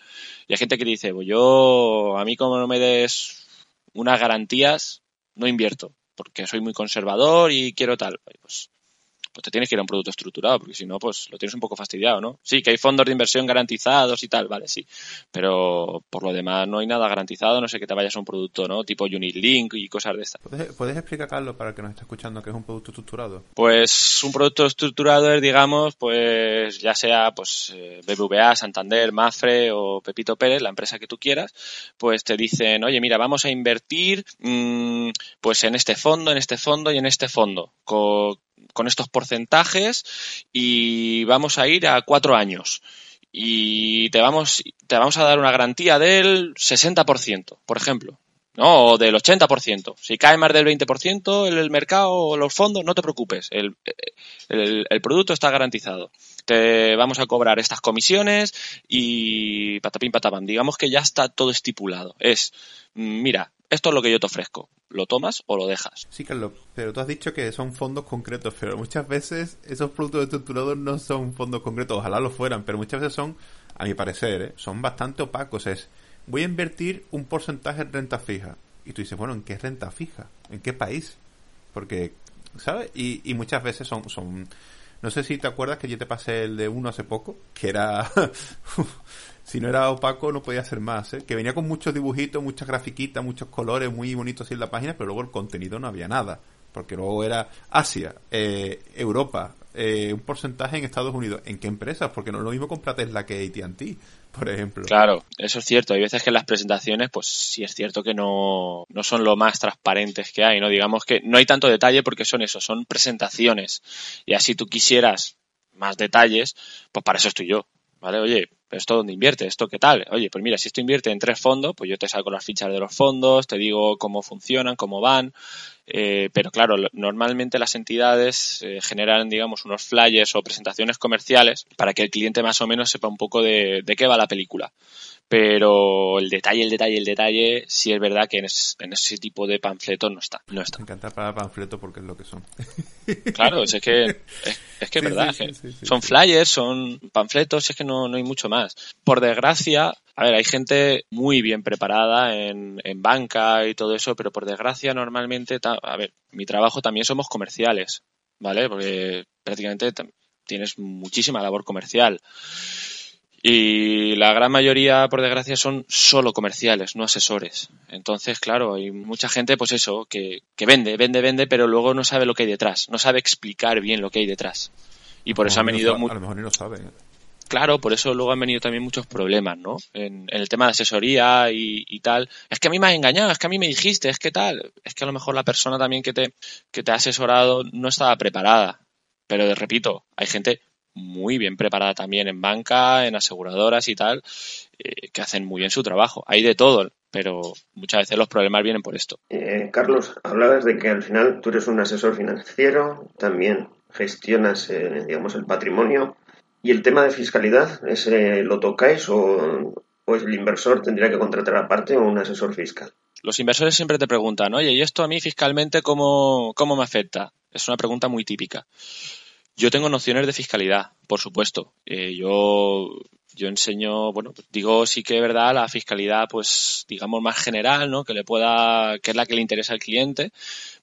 y hay gente que dice, pues yo, a mí como no me des unas garantías, no invierto, porque soy muy conservador y quiero tal. Pues pues te tienes que ir a un producto estructurado, porque si no, pues lo tienes un poco fastidiado, ¿no? Sí, que hay fondos de inversión garantizados y tal, vale, sí. Pero por lo demás no hay nada garantizado, no sé que te vayas a un producto, ¿no? Tipo Unilink y cosas de estas. ¿Puedes, explicar, Carlos, para el que nos está escuchando, qué es un producto estructurado? Pues un producto estructurado es, digamos, pues ya sea pues eh, BBVA, Santander, Mafre o Pepito Pérez, la empresa que tú quieras, pues te dicen, oye, mira, vamos a invertir mm, pues en este fondo, en este fondo y en este fondo. Con estos porcentajes y vamos a ir a cuatro años. Y te vamos, te vamos a dar una garantía del 60%, por ejemplo. ¿no? O del 80%. Si cae más del 20% el, el mercado o los fondos, no te preocupes. El, el, el, producto está garantizado. Te vamos a cobrar estas comisiones y patapín patapam. Digamos que ya está todo estipulado. Es, mira, esto es lo que yo te ofrezco. ¿Lo tomas o lo dejas? Sí, Carlos, pero tú has dicho que son fondos concretos, pero muchas veces esos productos estructurados no son fondos concretos, ojalá lo fueran, pero muchas veces son, a mi parecer, ¿eh? son bastante opacos. Es, voy a invertir un porcentaje en renta fija. Y tú dices, bueno, ¿en qué renta fija? ¿En qué país? Porque, ¿sabes? Y, y muchas veces son, son... No sé si te acuerdas que yo te pasé el de uno hace poco, que era si no era opaco no podía ser más, ¿eh? que venía con muchos dibujitos, muchas grafiquitas, muchos colores muy bonitos en la página, pero luego el contenido no había nada, porque luego era Asia, eh, Europa, eh, un porcentaje en Estados Unidos. ¿En qué empresas? Porque no es lo mismo comprar Tesla que AT&T, por ejemplo. Claro, eso es cierto. Hay veces que las presentaciones, pues sí es cierto que no, no son lo más transparentes que hay, ¿no? Digamos que no hay tanto detalle porque son eso, son presentaciones. Y así tú quisieras más detalles, pues para eso estoy yo. ¿Vale? Oye, ¿esto dónde invierte? ¿Esto qué tal? Oye, pues mira, si esto invierte en tres fondos, pues yo te saco las fichas de los fondos, te digo cómo funcionan, cómo van, eh, pero claro, normalmente las entidades eh, generan, digamos, unos flyers o presentaciones comerciales para que el cliente más o menos sepa un poco de, de qué va la película pero el detalle, el detalle, el detalle, sí es verdad que en, ese tipo de panfletos no está. No está. Me encanta para panfleto porque es lo que son. Claro, es que es, que es verdad. son flyers, son panfletos, es que no, no hay mucho más. Por desgracia, a ver, hay gente muy bien preparada en, en banca y todo eso, pero por desgracia normalmente, a ver, mi trabajo también somos comerciales, ¿vale? Porque prácticamente tienes muchísima labor comercial. Y la gran mayoría, por desgracia, son solo comerciales, no asesores. Entonces, claro, hay mucha gente, pues eso, que, que vende, vende, vende, pero luego no sabe lo que hay detrás, no sabe explicar bien lo que hay detrás. Y por eso ha venido... a lo mejor ni lo sabe. Claro, por eso luego han venido también muchos problemas, ¿no? En, el tema de asesoría y, tal. Es que a mí me has engañado, es que a mí me dijiste, es que tal. Es que a lo mejor la persona también que te, que te ha asesorado no estaba preparada. Pero repito, hay gente muy bien preparada también en banca, en aseguradoras y tal, eh, que hacen muy bien su trabajo. Hay de todo, pero muchas veces los problemas vienen por esto. Eh, Carlos, hablabas de que al final tú eres un asesor financiero, también gestionas, eh, digamos, el patrimonio. ¿Y el tema de fiscalidad, ese lo tocáis o, o el inversor tendría que contratar aparte o un asesor fiscal? Los inversores siempre te preguntan, oye, ¿y esto a mí fiscalmente cómo, cómo me afecta? Es una pregunta muy típica. Yo tengo nociones de fiscalidad, por supuesto. Eh, yo, yo enseño, bueno, digo sí que es verdad la fiscalidad, pues digamos más general, ¿no? Que le pueda, que es la que le interesa al cliente,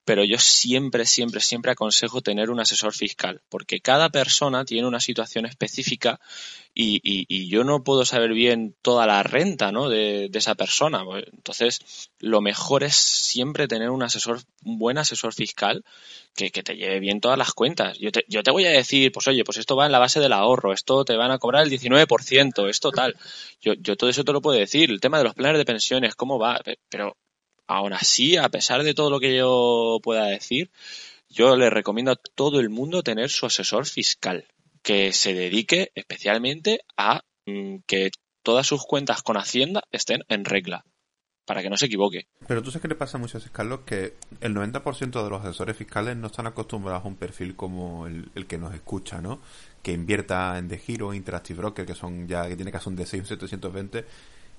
pero yo siempre, siempre, siempre aconsejo tener un asesor fiscal, porque cada persona tiene una situación específica y, y, yo no puedo saber bien toda la renta ¿no? de, de, esa persona. Entonces, lo mejor es siempre tener un asesor, un buen asesor fiscal que, que te lleve bien todas las cuentas. Yo te, yo te voy a decir, pues oye, pues esto va en la base del ahorro, esto te van a cobrar el 19%, esto tal. Yo, yo todo eso te lo puedo decir. El tema de los planes de pensiones, cómo va, pero aún así, a pesar de todo lo que yo pueda decir, yo le recomiendo a todo el mundo tener su asesor fiscal, que se dedique especialmente a mm, que todas sus cuentas con Hacienda estén en regla, para que no se equivoque. Pero tú sabes que le pasa a muchos Carlos, que el 90% de los asesores fiscales no están acostumbrados a un perfil como el, que nos escucha, ¿no? Que invierta en The Giro, Interactive Broker, que son ya, que tiene que hacer un D6 720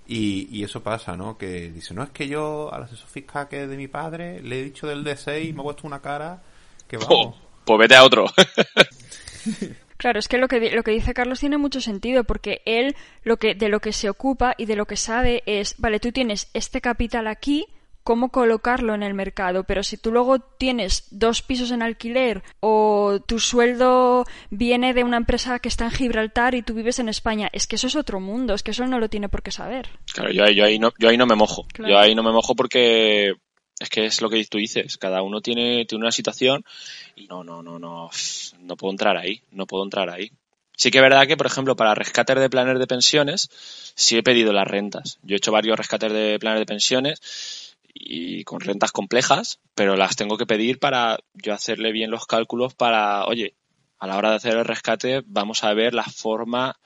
y, y, eso pasa, ¿no? Que dice, no es que yo al asesor fiscal que es de mi padre le he dicho del D6 y me ha puesto una cara que vamos. Oh, pues vete a otro. Claro, es que lo que lo que dice Carlos tiene mucho sentido porque él lo que de lo que se ocupa y de lo que sabe es, vale, tú tienes este capital aquí, cómo colocarlo en el mercado, pero si tú luego tienes dos pisos en alquiler o tu sueldo viene de una empresa que está en Gibraltar y tú vives en España, es que eso es otro mundo, es que eso no lo tiene por qué saber. Claro, yo, ahí, no, yo ahí no me mojo, yo ahí no me mojo porque es que es lo que tú dices, cada uno tiene, tiene una situación y no, no, no, no, no puedo entrar ahí, no puedo entrar ahí. Sí que es verdad que, por ejemplo, para rescates de planes de pensiones, sí he pedido las rentas. Yo he hecho varios rescates de planes de pensiones y con rentas complejas, pero las tengo que pedir para yo hacerle bien los cálculos para, oye, a la hora de hacer el rescate vamos a ver la forma,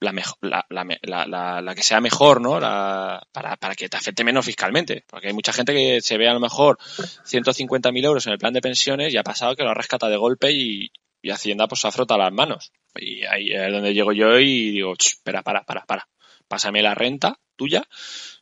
la, mejor, la, la, la, que sea mejor, ¿no? para, para que te afecte menos fiscalmente. Porque hay mucha gente que se ve a lo mejor 150.000 euros en el plan de pensiones y ha pasado que lo rescata de golpe y, y Hacienda pues se frotado las manos. Y ahí es donde llego yo y digo, espera, para, para, para. Pásame la renta tuya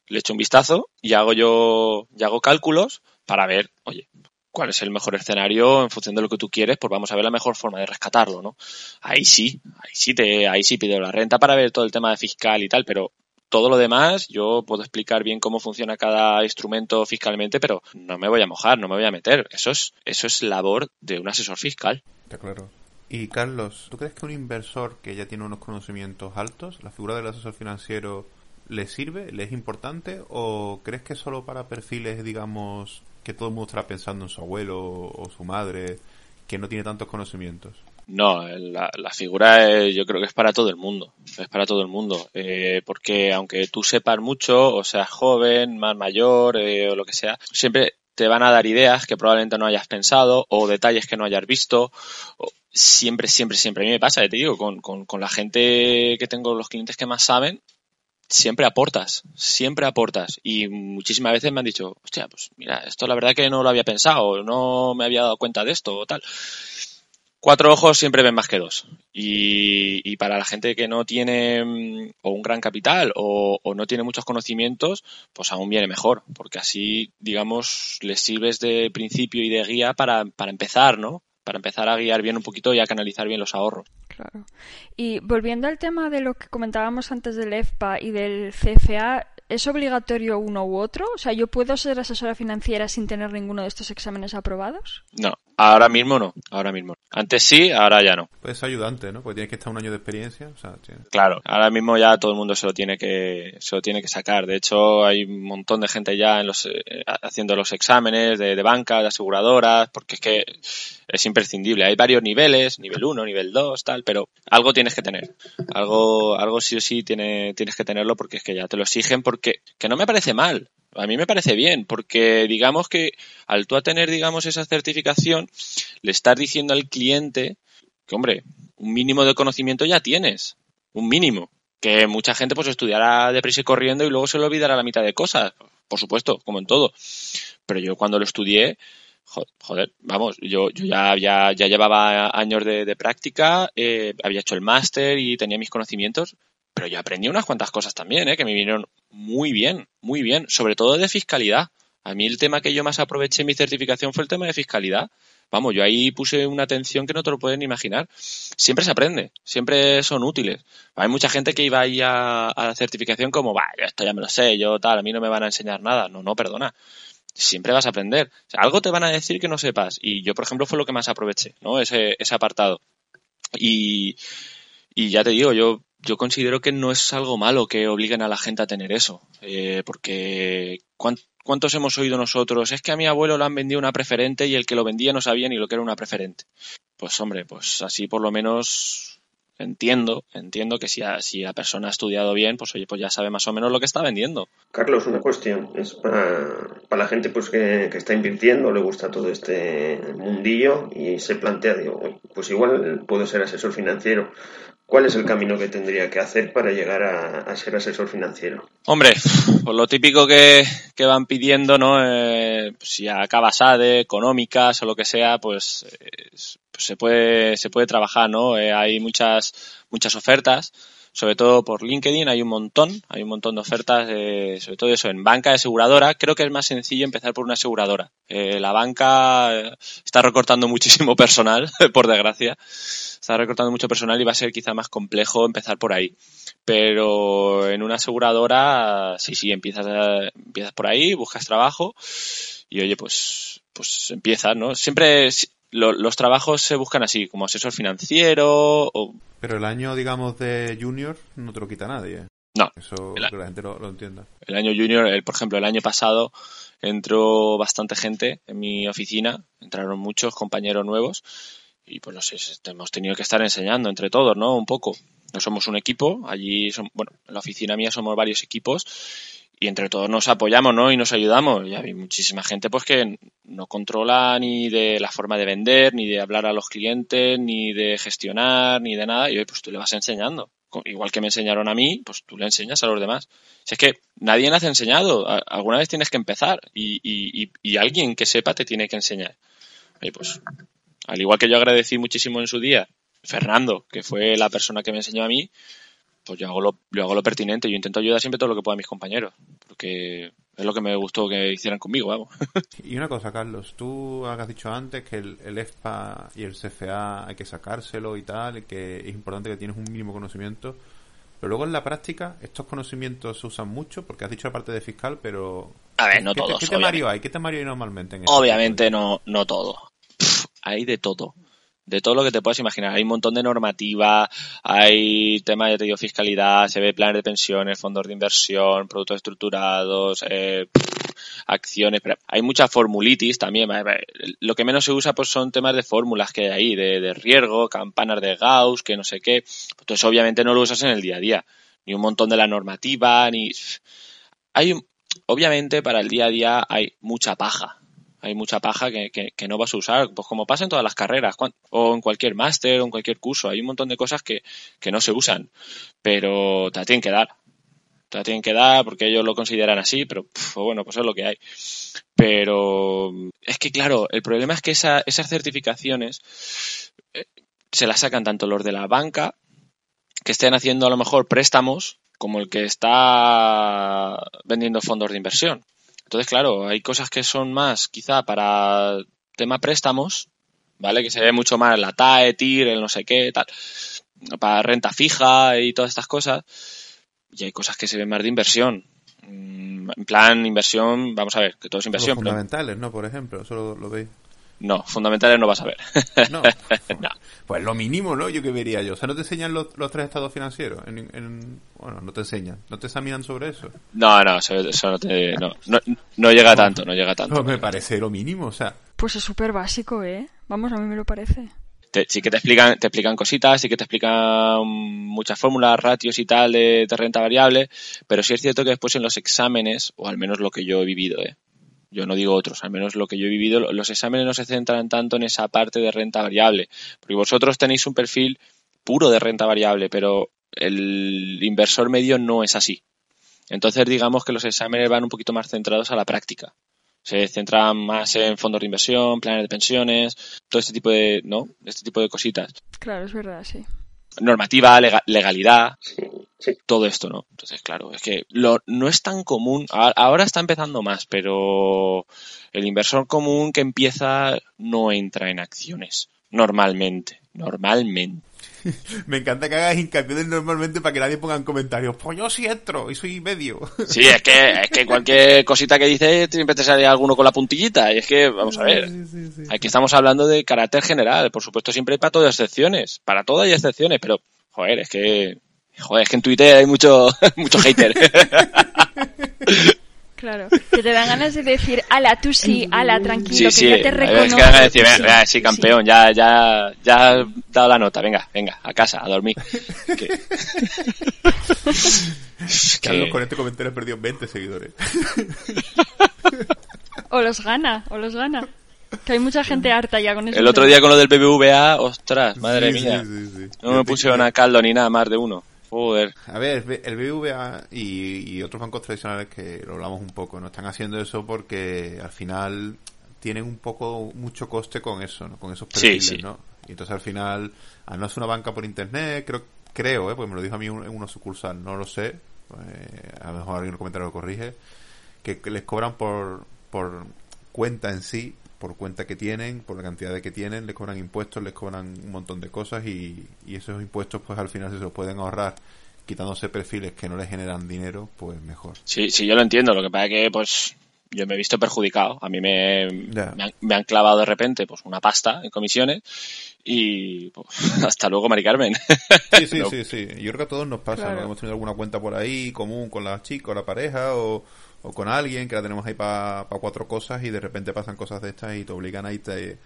le echo un vistazo y hago yo, y hago cálculos para ver, oye, cuál es el mejor escenario en función de lo que tú quieres, pues vamos a ver la mejor forma de rescatarlo, ¿no? Ahí sí, ahí sí te, ahí sí pido la renta para ver todo el tema de fiscal y tal, pero todo lo demás yo puedo explicar bien cómo funciona cada instrumento fiscalmente, pero no me voy a mojar, no me voy a meter. Eso es, eso es labor de un asesor fiscal. Está claro. Y Carlos, ¿tú crees que un inversor que ya tiene unos conocimientos altos, la figura del asesor financiero ¿Le sirve? ¿Le es importante? ¿O crees que solo para perfiles, digamos, que todo el mundo estará pensando en su abuelo o su madre, que no tiene tantos conocimientos? No, la, figura yo creo que es para todo el mundo, es para todo el mundo, eh, porque aunque tú sepas mucho, o seas joven, más mayor eh, o lo que sea, siempre te van a dar ideas que probablemente no hayas pensado o detalles que no hayas visto. siempre, siempre, siempre. A mí me pasa, te digo, con, con, con la gente que tengo, los clientes que más saben, siempre aportas, siempre aportas. Y muchísimas veces me han dicho, hostia, pues mira, esto la verdad que no lo había pensado, no me había dado cuenta de esto o tal. Cuatro ojos siempre ven más que dos. Y, para la gente que no tiene mm, o un gran capital o, no tiene muchos conocimientos, pues aún viene mejor, porque así, digamos, les sirves de principio y de guía para, para empezar, ¿no? para empezar a guiar bien un poquito y a canalizar bien los ahorros. Claro. Y volviendo al tema de lo que comentábamos antes del EFPA y del CFA, ¿es obligatorio uno u otro? O sea, ¿yo puedo ser asesora financiera sin tener ninguno de estos exámenes aprobados? No, ahora mismo no, ahora mismo. Antes sí, ahora ya no. Pues ayudante, ¿no? Porque tienes que estar un año de experiencia. Claro, ahora mismo ya todo el mundo se lo tiene que se lo tiene que sacar. De hecho, hay un montón de gente ya en los, eh, haciendo los exámenes de, de banca, de aseguradoras, porque es que es imprescindible. Hay varios niveles, nivel 1, nivel 2, tal, pero algo tienes que tener. Algo, algo sí o sí tiene, tienes que tenerlo porque es que ya te lo exigen porque que no me parece mal. A mí me parece bien, porque digamos que al tú a tener, digamos, esa certificación, le estás diciendo al cliente que, hombre, un mínimo de conocimiento ya tienes. Un mínimo. Que mucha gente pues estudiará deprisa y corriendo y luego se le olvidará la mitad de cosas. Por supuesto, como en todo. Pero yo cuando lo estudié, joder, vamos, yo, yo ya, ya, ya llevaba años de, práctica, eh, había hecho el máster y tenía mis conocimientos, pero yo aprendí unas cuantas cosas también, eh, que me vinieron muy bien, muy bien, sobre todo de fiscalidad. A mí el tema que yo más aproveché en mi certificación fue el tema de fiscalidad. Vamos, yo ahí puse una atención que no te lo pueden imaginar. Siempre se aprende, siempre son útiles. Hay mucha gente que iba ahí a, la certificación como, va, esto ya me lo sé, yo tal, a mí no me van a enseñar nada. No, no, perdona siempre vas a aprender. algo te van a decir que no sepas. Y yo, por ejemplo, fue lo que más aproveché, ¿no? Ese, ese apartado. Y ya te digo, yo, yo considero que no es algo malo que obliguen a la gente a tener eso. Eh, porque ¿cuántos hemos oído nosotros? Es que a mi abuelo le han vendido una preferente y el que lo vendía no sabía ni lo que era una preferente. Pues hombre, pues así por lo menos entiendo, entiendo que si, si la persona ha estudiado bien, pues oye, pues ya sabe más o menos lo que está vendiendo. Carlos, una cuestión, es para, para la gente pues que, está invirtiendo, le gusta todo este mundillo y se plantea, digo, pues igual puedo ser asesor financiero. ¿Cuál es el camino que tendría que hacer para llegar a, ser asesor financiero? Hombre, pues lo típico que, van pidiendo, ¿no? Eh, si acabas ADE, económicas o lo que sea, pues pues se puede, se puede trabajar, ¿no? Eh, hay muchas, muchas ofertas, sobre todo por LinkedIn, hay un montón, hay un montón de ofertas, eh, sobre todo eso, en banca de aseguradora, creo que es más sencillo empezar por una aseguradora. Eh, la banca está recortando muchísimo personal, por desgracia, está recortando mucho personal y va a ser quizá más complejo empezar por ahí. Pero en una aseguradora, sí, sí, empiezas, empiezas por ahí, buscas trabajo y oye, pues, pues empiezas, ¿no? Siempre, los trabajos se buscan así, como asesor financiero o... Pero el año, digamos, de junior no te lo quita nadie. No. Eso que la gente lo, entienda. El año junior, el, por ejemplo, el año pasado entró bastante gente en mi oficina, entraron muchos compañeros nuevos y pues no sé, hemos tenido que estar enseñando entre todos, ¿no? Un poco. No somos un equipo, allí, son, bueno, en la oficina mía somos varios equipos y entre todos nos apoyamos, ¿no? Y nos ayudamos. Y hay muchísima gente pues que no controla ni de la forma de vender, ni de hablar a los clientes, ni de gestionar, ni de nada. Y hoy pues tú le vas enseñando. Igual que me enseñaron a mí, pues tú le enseñas a los demás. Si es que nadie nace enseñado, alguna vez tienes que empezar y, y, y, alguien que sepa te tiene que enseñar. Y pues, al igual que yo agradecí muchísimo en su día, Fernando, que fue la persona que me enseñó a mí, pues yo hago lo, yo hago lo pertinente. Yo intento ayudar siempre todo lo que pueda a mis compañeros, porque es lo que me gustó que hicieran conmigo, vamos. Y una cosa, Carlos, tú has dicho antes que el, el, EFPA y el CFA hay que sacárselo y tal, y que es importante que tienes un mínimo conocimiento. Pero luego en la práctica, estos conocimientos se usan mucho, porque has dicho la parte de fiscal, pero... A ver, no ¿qué, todos. ¿Qué temario hay? ¿Qué temario hay normalmente? En este obviamente no, no todo. hay de todo de todo lo que te puedas imaginar. Hay un montón de normativa, hay temas, de fiscalidad, se ve planes de pensiones, fondos de inversión, productos estructurados, eh, acciones, pero hay mucha formulitis también. Lo que menos se usa pues son temas de fórmulas que hay ahí, de, de riesgo, campanas de Gauss, que no sé qué. Entonces obviamente no lo usas en el día a día. Ni un montón de la normativa, ni... Hay, obviamente para el día a día hay mucha paja hay mucha paja que, que, no vas a usar, pues como pasa en todas las carreras, o en cualquier máster, o en cualquier curso, hay un montón de cosas que, que no se usan, pero te la tienen que dar. Te la tienen que dar porque ellos lo consideran así, pero bueno, pues es lo que hay. Pero es que, claro, el problema es que esa, esas certificaciones eh, se las sacan tanto los de la banca, que estén haciendo a lo mejor préstamos, como el que está vendiendo fondos de inversión. Entonces, claro, hay cosas que son más quizá para tema préstamos, ¿vale? Que se ve mucho más la TAE, TIR, el no sé qué, tal, para renta fija y todas estas cosas. Y hay cosas que se ven más de inversión. Mm, En plan, inversión, vamos a ver, que todo es Los inversión. pero- fundamentales, ¿no? Por ejemplo, eso lo, lo veis. No, fundamentales no vas a ver. No. No. Pues lo mínimo, ¿no? Yo que vería yo. O sea, no te enseñan los, los tres estados financieros. En, en- bueno, no te enseñan. No te examinan sobre eso. No, no, eso, eso no, te, no, no, no llega tanto, no llega tanto. Pues me parece lo mínimo. O sea, Pues es súper básico, ¿eh? Vamos, a mí me lo parece. Te- sí que te explican, te explican cositas, sí que te explican muchas fórmulas, ratios y tal de, de renta variable, pero sí es cierto que después en los exámenes, o al menos lo que yo he vivido, ¿eh? Yo no digo otros, al menos lo que yo he vivido, lo- los exámenes no se centran tanto en esa parte de renta variable, porque vosotros tenéis un perfil puro de renta variable, pero el inversor medio no es así. Entonces digamos que los exámenes van un poquito más centrados a la práctica. Se centran más en fondos de inversión, planes de pensiones, todo este tipo de, ¿no? Este tipo de cositas. Claro, es verdad, sí. Normativa, lega- legalidad, Sí, sí. todo esto, ¿no? Entonces, claro, es que lo, no es tan común. Ahora está empezando más, pero el inversor común que empieza no entra en acciones. Normalmente. Normalmente. me encanta que hagas hincapié del normalmente para que nadie ponga en comentarios. Pues yo sí entro y soy medio. Sí, es que, es que cualquier cosita que dices siempre te sale alguno con la puntillita. Y es que, vamos a ver. Sí, sí, sí. Aquí estamos hablando de carácter general. Por supuesto, siempre hay para todo excepciones. Para todo hay excepciones, pero, joder, es que. Joder, es que en Twitter hay mucho, mucho hater. Claro. Que te dan ganas de decir, ala, tú sí, ala, tranquilo, Sí, que sí. ya te Es reconozco. que van a decir, tú venga, venga, sí, campeón, ya, ya, ya has dado la nota, venga, venga, a casa, a dormir. Que- Carlos con este comentario ha perdido 20 seguidores. O los gana, o los gana. Que hay mucha gente harta ya con eso. El otro día con lo del BBVA, ostras, madre Sí, mía. sí, sí, sí. No me pusieron a caldo ni nada más de uno. Joder. A ver, el BBVA y, y otros bancos tradicionales que lo hablamos un poco, no están haciendo eso porque al final tienen un poco mucho coste con eso, ¿no? con esos Sí, perfiles, sí. ¿no? Y entonces al final, al no ser una banca por internet, creo, creo, ¿eh? porque me lo dijo a mí un- en una sucursal, no lo sé, eh, a lo mejor alguien en el comentario lo corrige, que, que les cobran por, por cuenta en sí, por cuenta que tienen, por la cantidad de que tienen, les cobran impuestos, les cobran un montón de cosas y, y esos impuestos pues al final si se los pueden ahorrar quitándose perfiles que no les generan dinero, pues mejor. Sí, sí, yo lo entiendo. Lo que pasa es que, pues, yo me he visto perjudicado. A mí me, me, han, me han clavado de repente, pues, una pasta en comisiones y, pues, hasta luego, Mari Carmen. Sí, sí, No. sí, sí. Yo creo que a todos nos pasa, Claro. ¿no? Hemos tenido alguna cuenta por ahí común con la chica o la pareja o, o con alguien que la tenemos ahí para cuatro cosas y de repente pasan cosas de estas y te obligan a irte...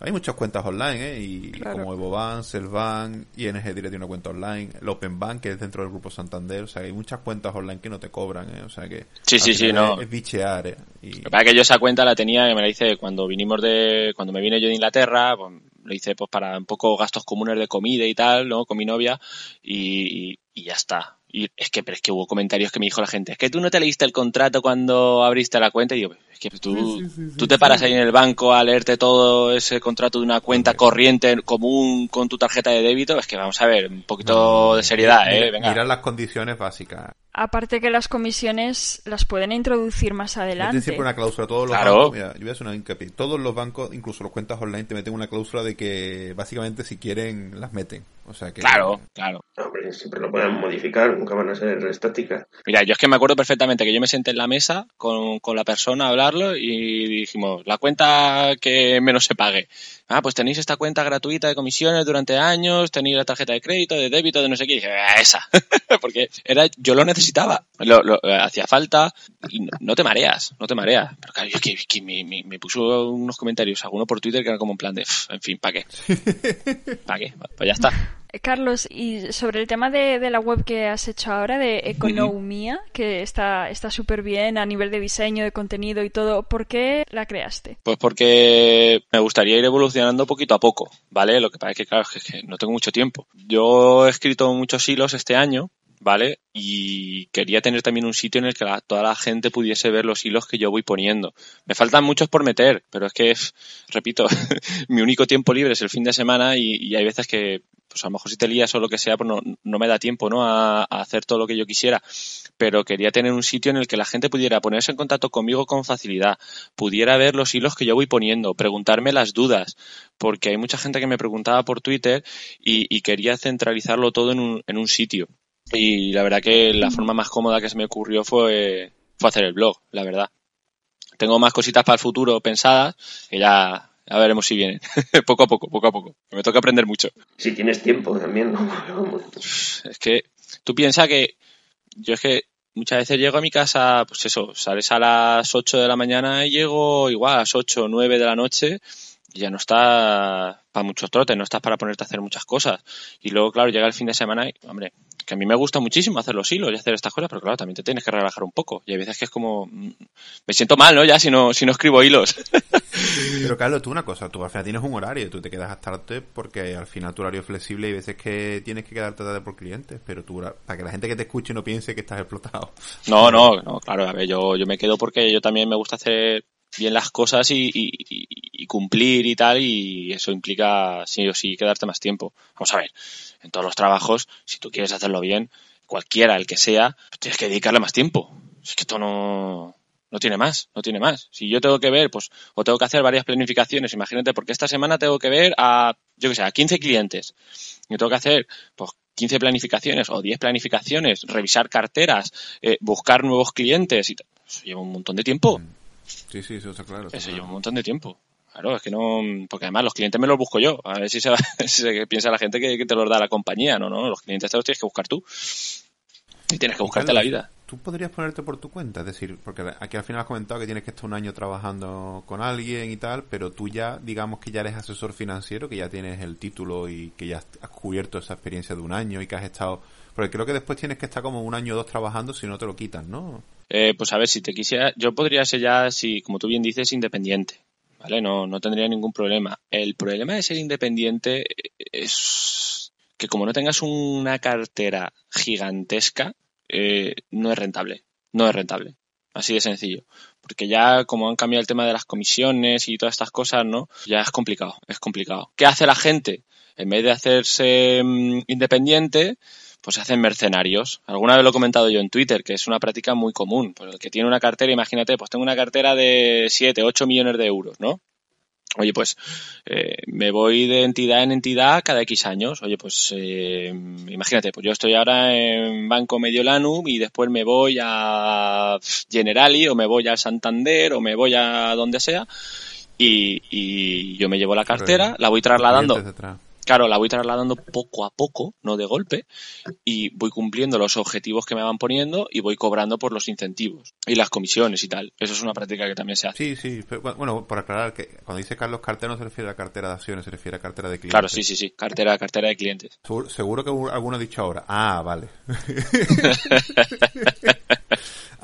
Hay muchas cuentas online, ¿eh? Y Claro. como EvoBank, Selbank, ING Direct tiene una cuenta online, el Open Bank, que es dentro del Grupo Santander, o sea, hay muchas cuentas online que no te cobran, ¿eh? O sea que... Sí, sí, sí, no. Es, bichear, ¿eh? Y, Lo que pasa es que yo esa cuenta la tenía, que me la hice cuando vinimos de, cuando me vine yo de Inglaterra, pues, lo hice pues para un poco gastos comunes de comida y tal, ¿no? Con mi novia y, y- y ya está. Y es que, pero es que hubo comentarios que me dijo la gente, es que tú no te leíste el contrato cuando abriste la cuenta y digo, es que tú, tú te paras ahí en el banco a leerte todo ese contrato de una cuenta corriente común con tu tarjeta de débito, es que vamos a ver, un poquito de seriedad, mira- eh, venga. Mirar las condiciones básicas. Aparte que las comisiones las pueden introducir más Meten adelante. siempre una cláusula. Todos los Claro. bancos, mira, yo voy a hacer una hincapié. Todos los bancos, incluso los cuentas online, te meten una cláusula de que básicamente si quieren las meten. O sea que. Claro, claro. Hombre, siempre lo pueden modificar, nunca van a ser estáticas. Mira, yo es que me acuerdo perfectamente que yo me senté en la mesa con, con la persona a hablarlo y dijimos, la cuenta que menos se pague. Ah, pues tenéis esta cuenta gratuita de comisiones durante años, tenéis la tarjeta de crédito, de débito, de no sé qué. Y dije, "Ah, esa. Porque era, yo lo necesitaba, lo, lo- eh, hacía falta y no, no te mareas, no te mareas. Pero claro, yo que, que me, me- me puso unos comentarios, alguno por Twitter que era como en plan de, "Pf, en fin, ¿para qué? ¿Para qué? Pues ya está. Eh, Carlos, y sobre el tema de, de la web que has hecho ahora, de Economía, que está está súper bien a nivel de diseño, de contenido y todo, ¿por qué la creaste? Pues porque me gustaría ir evolucionando poquito a poco, ¿vale? Lo que pasa es que, claro, es que no tengo mucho tiempo. Yo he escrito muchos hilos este año, ¿vale? Y quería tener también un sitio en el que toda la gente pudiese ver los hilos que yo voy poniendo. Me faltan muchos por meter, pero es que, repito, mi único tiempo libre es el fin de semana y, y hay veces que, pues a lo mejor si te lías o lo que sea, pues no, no me da tiempo, ¿no? A, a hacer todo lo que yo quisiera. Pero quería tener un sitio en el que la gente pudiera ponerse en contacto conmigo con facilidad, pudiera ver los hilos que yo voy poniendo, preguntarme las dudas, porque hay mucha gente que me preguntaba por Twitter y, y quería centralizarlo todo en un, en un sitio. Y la verdad que la forma más cómoda que se me ocurrió fue, fue hacer el blog, la verdad. Tengo más cositas para el futuro pensadas que ya, ya veremos si vienen. poco a poco, poco a poco. Me toca aprender mucho. Si tienes tiempo también, ¿no? Es que tú piensas que yo es que muchas veces llego a mi casa, pues eso, sales a las 8 de la mañana y llego igual a las 8 o 9 de la noche ya no estás para muchos trotes, no estás para ponerte a hacer muchas cosas. Y luego, claro, llega el fin de semana y, hombre, que a mí me gusta muchísimo hacer los hilos y hacer estas cosas, pero claro, también te tienes que relajar un poco. Y hay veces que es como, mm, me siento mal, ¿no? Ya si no, si no escribo hilos. Pero Carlos, tú una cosa, tú al final tienes un horario, tú te quedas hasta tarde porque al final tu horario es flexible y hay veces que tienes que quedarte tarde por clientes, pero tú, para que la gente que te escuche no piense que estás explotado. No, no, no, claro, a ver, yo, yo me quedo porque yo también me gusta hacer bien las cosas y, cumplir y tal, y eso implica sí o sí quedarte más tiempo. Vamos a ver, en todos los trabajos, si tú quieres hacerlo bien, cualquiera, el que sea, tienes que dedicarle más tiempo. Es que esto no, no tiene más, no tiene más. Si yo tengo que ver, pues, o tengo que hacer varias planificaciones, imagínate, porque esta semana tengo que ver a, yo que sé, a 15 clientes. Y tengo que hacer, pues, 15 planificaciones o 10 planificaciones, revisar carteras, eh, buscar nuevos clientes y eso lleva un montón de tiempo. Sí, sí, eso está claro. Eso lleva un montón de tiempo. Claro, es que no. Porque además los clientes me los busco yo. A ver si se, si se piensa la gente que, que, te los da la compañía. No, no, los clientes te los tienes que buscar tú. Y tienes que buscarte la vida. Tú podrías ponerte por tu cuenta, es decir, porque aquí al final has comentado que tienes que estar un año trabajando con alguien y tal, pero tú ya, digamos que ya eres asesor financiero, que ya tienes el título y que ya has cubierto esa experiencia de un año y que has estado. Porque creo que después tienes que estar como un año o dos trabajando si no te lo quitan, ¿no? Eh, pues a ver, si te quisiera, yo podría ser ya, si, como tú bien dices, independiente. ¿Vale? No, no tendría ningún problema. El problema de ser independiente es que como no tengas una cartera gigantesca, eh, no es rentable. No es rentable. Así de sencillo. Porque ya como han cambiado el tema de las comisiones y todas estas cosas, ¿no? Ya es complicado, es complicado. ¿Qué hace la gente? En vez de hacerse mmm, independiente, pues se hacen mercenarios. Alguna vez lo he comentado yo en Twitter, que es una práctica muy común. Pues el que tiene una cartera, imagínate, pues tengo una cartera de 7, 8 millones de euros, ¿no? Oye, pues eh, me voy de entidad en entidad cada X años. Oye, pues eh, imagínate, pues yo estoy ahora en Banco Mediolanum y después me voy a Generali o me voy a Santander o me voy a donde sea y, y yo me llevo la cartera, la voy trasladando claro, la voy trasladando poco a poco, no de golpe, y voy cumpliendo los objetivos que me van poniendo y voy cobrando por los incentivos y las comisiones y tal. Eso es una práctica que también se hace. Sí, sí, pero, bueno, por aclarar, que cuando dice Carlos cartera no se refiere a cartera de acciones, se refiere a cartera de clientes. Claro, sí, sí, sí, cartera, cartera de clientes. Seguro, seguro que alguno ha dicho ahora, ah, vale.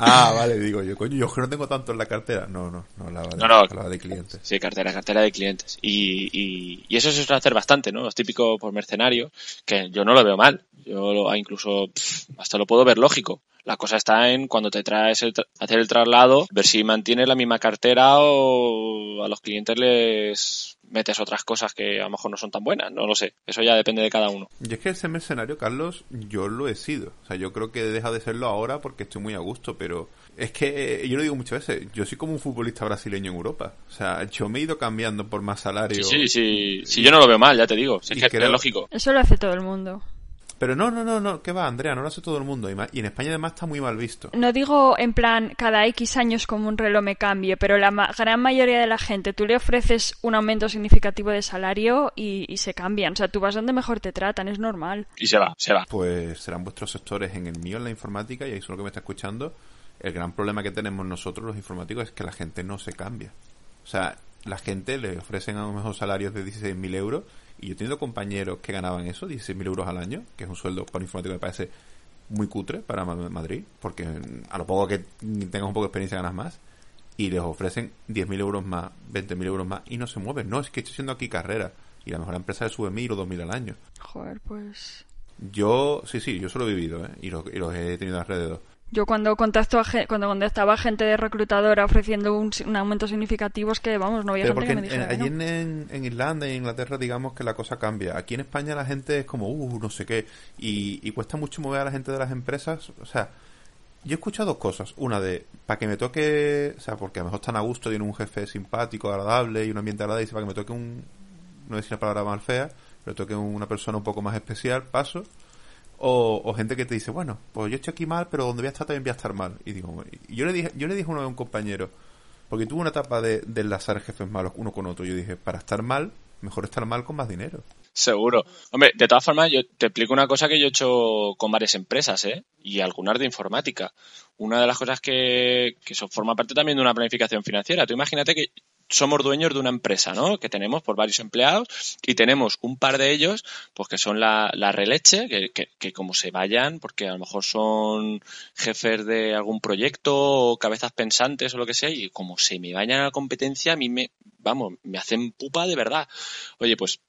Ah, vale, digo yo, coño, yo que no tengo tanto en la cartera. No, no, no, la, no, no, la de clientes. Sí, cartera, cartera de clientes. Y, y, y, eso se suele hacer bastante, ¿no? Los típicos por mercenarios, que yo no lo veo mal. Yo lo, incluso pff, hasta lo puedo ver lógico. La cosa está en cuando te traes el hacer el traslado, ver si mantienes la misma cartera o a los clientes les metes otras cosas que a lo mejor no son tan buenas, no lo sé. Eso ya depende de cada uno. Y es que ese mercenario, Carlos, yo lo he sido. O sea, yo creo que he dejado de serlo ahora porque estoy muy a gusto, pero es que yo lo digo muchas veces, yo soy como un futbolista brasileño en Europa. O sea, yo me he ido cambiando por más salario. Sí, sí, sí, sí yo no lo veo mal, ya te digo. Si es que creo... es lógico. Eso lo hace todo el mundo. Pero no, no, no, no, ¿qué va, Andrea? No lo hace todo el mundo. Y en España además está muy mal visto. No digo en plan cada X años como un reloj me cambie, pero la ma gran mayoría de la gente, tú le ofreces un aumento significativo de salario y, y, se cambian. O sea, tú vas donde mejor te tratan, es normal. Y se va, se va. Pues serán vuestros sectores en el mío, en la informática, y ahí es lo que me está escuchando. El gran problema que tenemos nosotros, los informáticos, es que la gente no se cambia. O sea, la gente le ofrecen a lo mejor salarios de 16.000 euros y yo he tenido compañeros que ganaban eso, 16.000 euros al año, que es un sueldo para un informático que me parece muy cutre para Madrid, porque a lo poco que tengas un poco de experiencia ganas más, y les ofrecen 10.000 euros más, 20.000 euros más, y no se mueven. No, es que estoy haciendo aquí carrera, y la mejor empresa sube 1.000 o 2.000 al año. Joder, pues... Yo, sí, sí, yo solo he vivido, ¿eh? y, los, y los he tenido alrededor. Yo cuando contacto a cuando contactaba gente de reclutadora ofreciendo un, un, aumento significativo es que, vamos, no había Pero gente porque que me dijera en, allí no. en, en, Irlanda y en Inglaterra digamos que la cosa cambia. Aquí en España la gente es como, uh, no sé qué. Y, y cuesta mucho mover a la gente de las empresas. O sea, yo he escuchado dos cosas. Una de, para que me toque, o sea, porque a lo mejor están a gusto, tiene un jefe simpático, agradable y un ambiente agradable, y para que me toque un, no decir una palabra mal fea, pero toque una persona un poco más especial, paso O, gente que te dice, bueno, pues yo estoy aquí mal, pero donde voy a estar también voy a estar mal. Y digo, yo le dije, yo le dije uno a un compañero, porque tuvo una etapa de, de enlazar jefes malos uno con otro. Yo dije, para estar mal, mejor estar mal con más dinero. Seguro. Hombre, de todas formas, yo te explico una cosa que yo he hecho con varias empresas, ¿eh? Y algunas de informática. Una de las cosas que, que eso forma parte también de una planificación financiera. Tú imagínate que somos dueños de una empresa, ¿no? Que tenemos por varios empleados y tenemos un par de ellos, pues que son la, la releche, que, que, que, como se vayan, porque a lo mejor son jefes de algún proyecto o cabezas pensantes o lo que sea, y como se me vayan a la competencia, a mí me, vamos, me hacen pupa de verdad. Oye, pues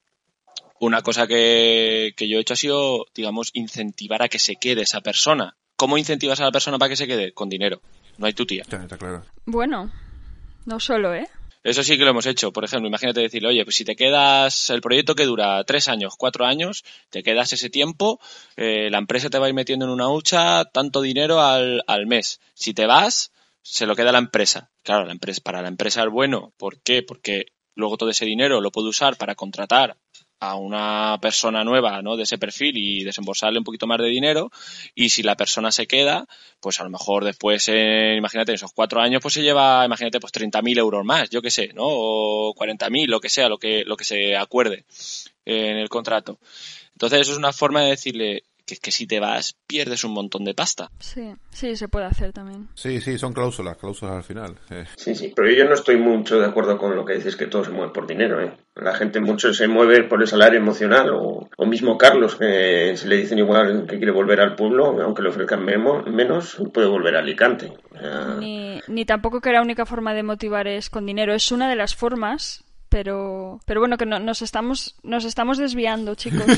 una cosa que, que yo he hecho ha sido, digamos, incentivar a que se quede esa persona. ¿Cómo incentivas a la persona para que se quede? Con dinero. No hay tu tía. Está claro. Bueno, no solo, ¿eh? Eso sí que lo hemos hecho. Por ejemplo, imagínate decirle, oye, pues si te quedas, el proyecto que dura tres años, cuatro años, te quedas ese tiempo, eh, la empresa te va a ir metiendo en una hucha tanto dinero al, al mes. Si te vas, se lo queda la empresa. Claro, la empresa, para la empresa es bueno. ¿Por qué? Porque luego todo ese dinero lo puede usar para contratar a una persona nueva ¿no? de ese perfil y desembolsarle un poquito más de dinero y si la persona se queda pues a lo mejor después eh, imagínate en esos cuatro años pues se lleva imagínate pues 30.000 euros más yo qué sé no o 40.000 lo que sea lo que lo que se acuerde en el contrato entonces eso es una forma de decirle que, que si te vas pierdes un montón de pasta. Sí, sí, se puede hacer también. Sí, sí, son cláusulas, cláusulas al final. Eh. Sí, sí, pero yo no estoy mucho de acuerdo con lo que dices que todo se mueve por dinero. ¿eh? La gente mucho se mueve por el salario emocional o, o mismo Carlos, que si le dicen igual que quiere volver al pueblo, aunque le ofrezcan memo, menos, puede volver a Alicante. O sea, Ni, ni tampoco que la única forma de motivar es con dinero. Es una de las formas, pero, pero bueno, que no, nos, estamos, nos estamos desviando, chicos.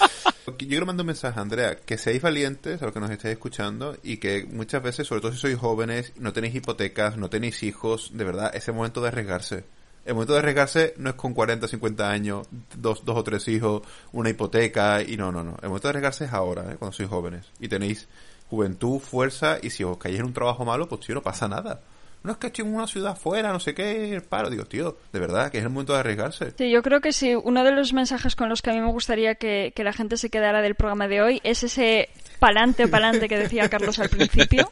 Yo quiero mandar un mensaje, Andrea, que seáis valientes a los que nos estáis escuchando y que muchas veces, sobre todo si sois jóvenes, no tenéis hipotecas, no tenéis hijos, de verdad, es el momento de arriesgarse. El momento de arriesgarse no es con 40, 50 años, dos, dos o tres hijos, una hipoteca y no, no, no. El momento de arriesgarse es ahora, ¿eh? cuando sois jóvenes y tenéis juventud, fuerza y si os caéis en un trabajo malo, pues tío, no pasa nada. No es que estoy en una ciudad fuera, no sé qué, el paro. Digo, tío, de verdad, que es el momento de arriesgarse. Sí, yo creo que sí. Uno de los mensajes con los que a mí me gustaría que, que la gente se quedara del programa de hoy es ese palante, palante que decía Carlos al principio.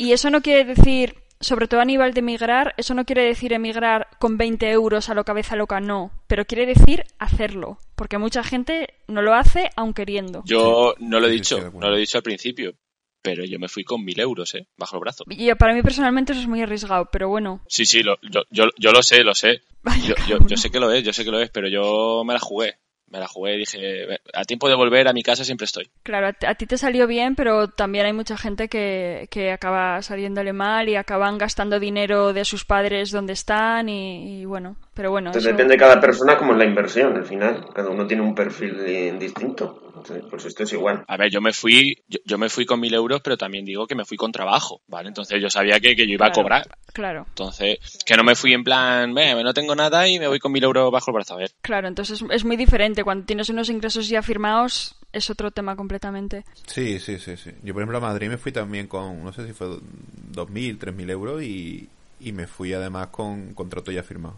Y eso no quiere decir, sobre todo a nivel de emigrar, eso no quiere decir emigrar con 20 euros a lo cabeza loca, no. Pero quiere decir hacerlo. Porque mucha gente no lo hace aun queriendo. Yo no lo he dicho, no lo he dicho al principio, pero yo me fui con mil euros, ¿eh? Bajo el brazo. Y para mí personalmente eso es muy arriesgado, pero bueno. Sí, sí, lo- yo, yo, yo lo sé, lo sé. Yo, yo, sé que lo es, yo sé que lo es, pero yo me la jugué. Me la jugué y dije, a tiempo de volver a mi casa siempre estoy. Claro, a, ti- a ti te salió bien, pero también hay mucha gente que, que acaba saliéndole mal y acaban gastando dinero de sus padres donde están y, y bueno, pero bueno. entonces eso- depende de cada persona como es la inversión al final. Cada uno tiene un perfil eh, distinto. Entonces, pues esto es igual. A ver, yo me fui, yo, yo me fui con mil euros, pero también digo que me fui con trabajo, ¿vale? Entonces yo sabía que, que yo iba a cobrar. Claro, Entonces, que no me fui en plan, "Ve, no tengo nada y me voy con mil euros bajo el brazo. A ver, claro, entonces es muy diferente. Cuando tienes unos ingresos ya firmados es otro tema completamente. Sí, sí, sí, sí. Yo, por ejemplo, a Madrid me fui también con, no sé si fue 2.000, 3.000 euros y, y me fui además con contrato ya firmado.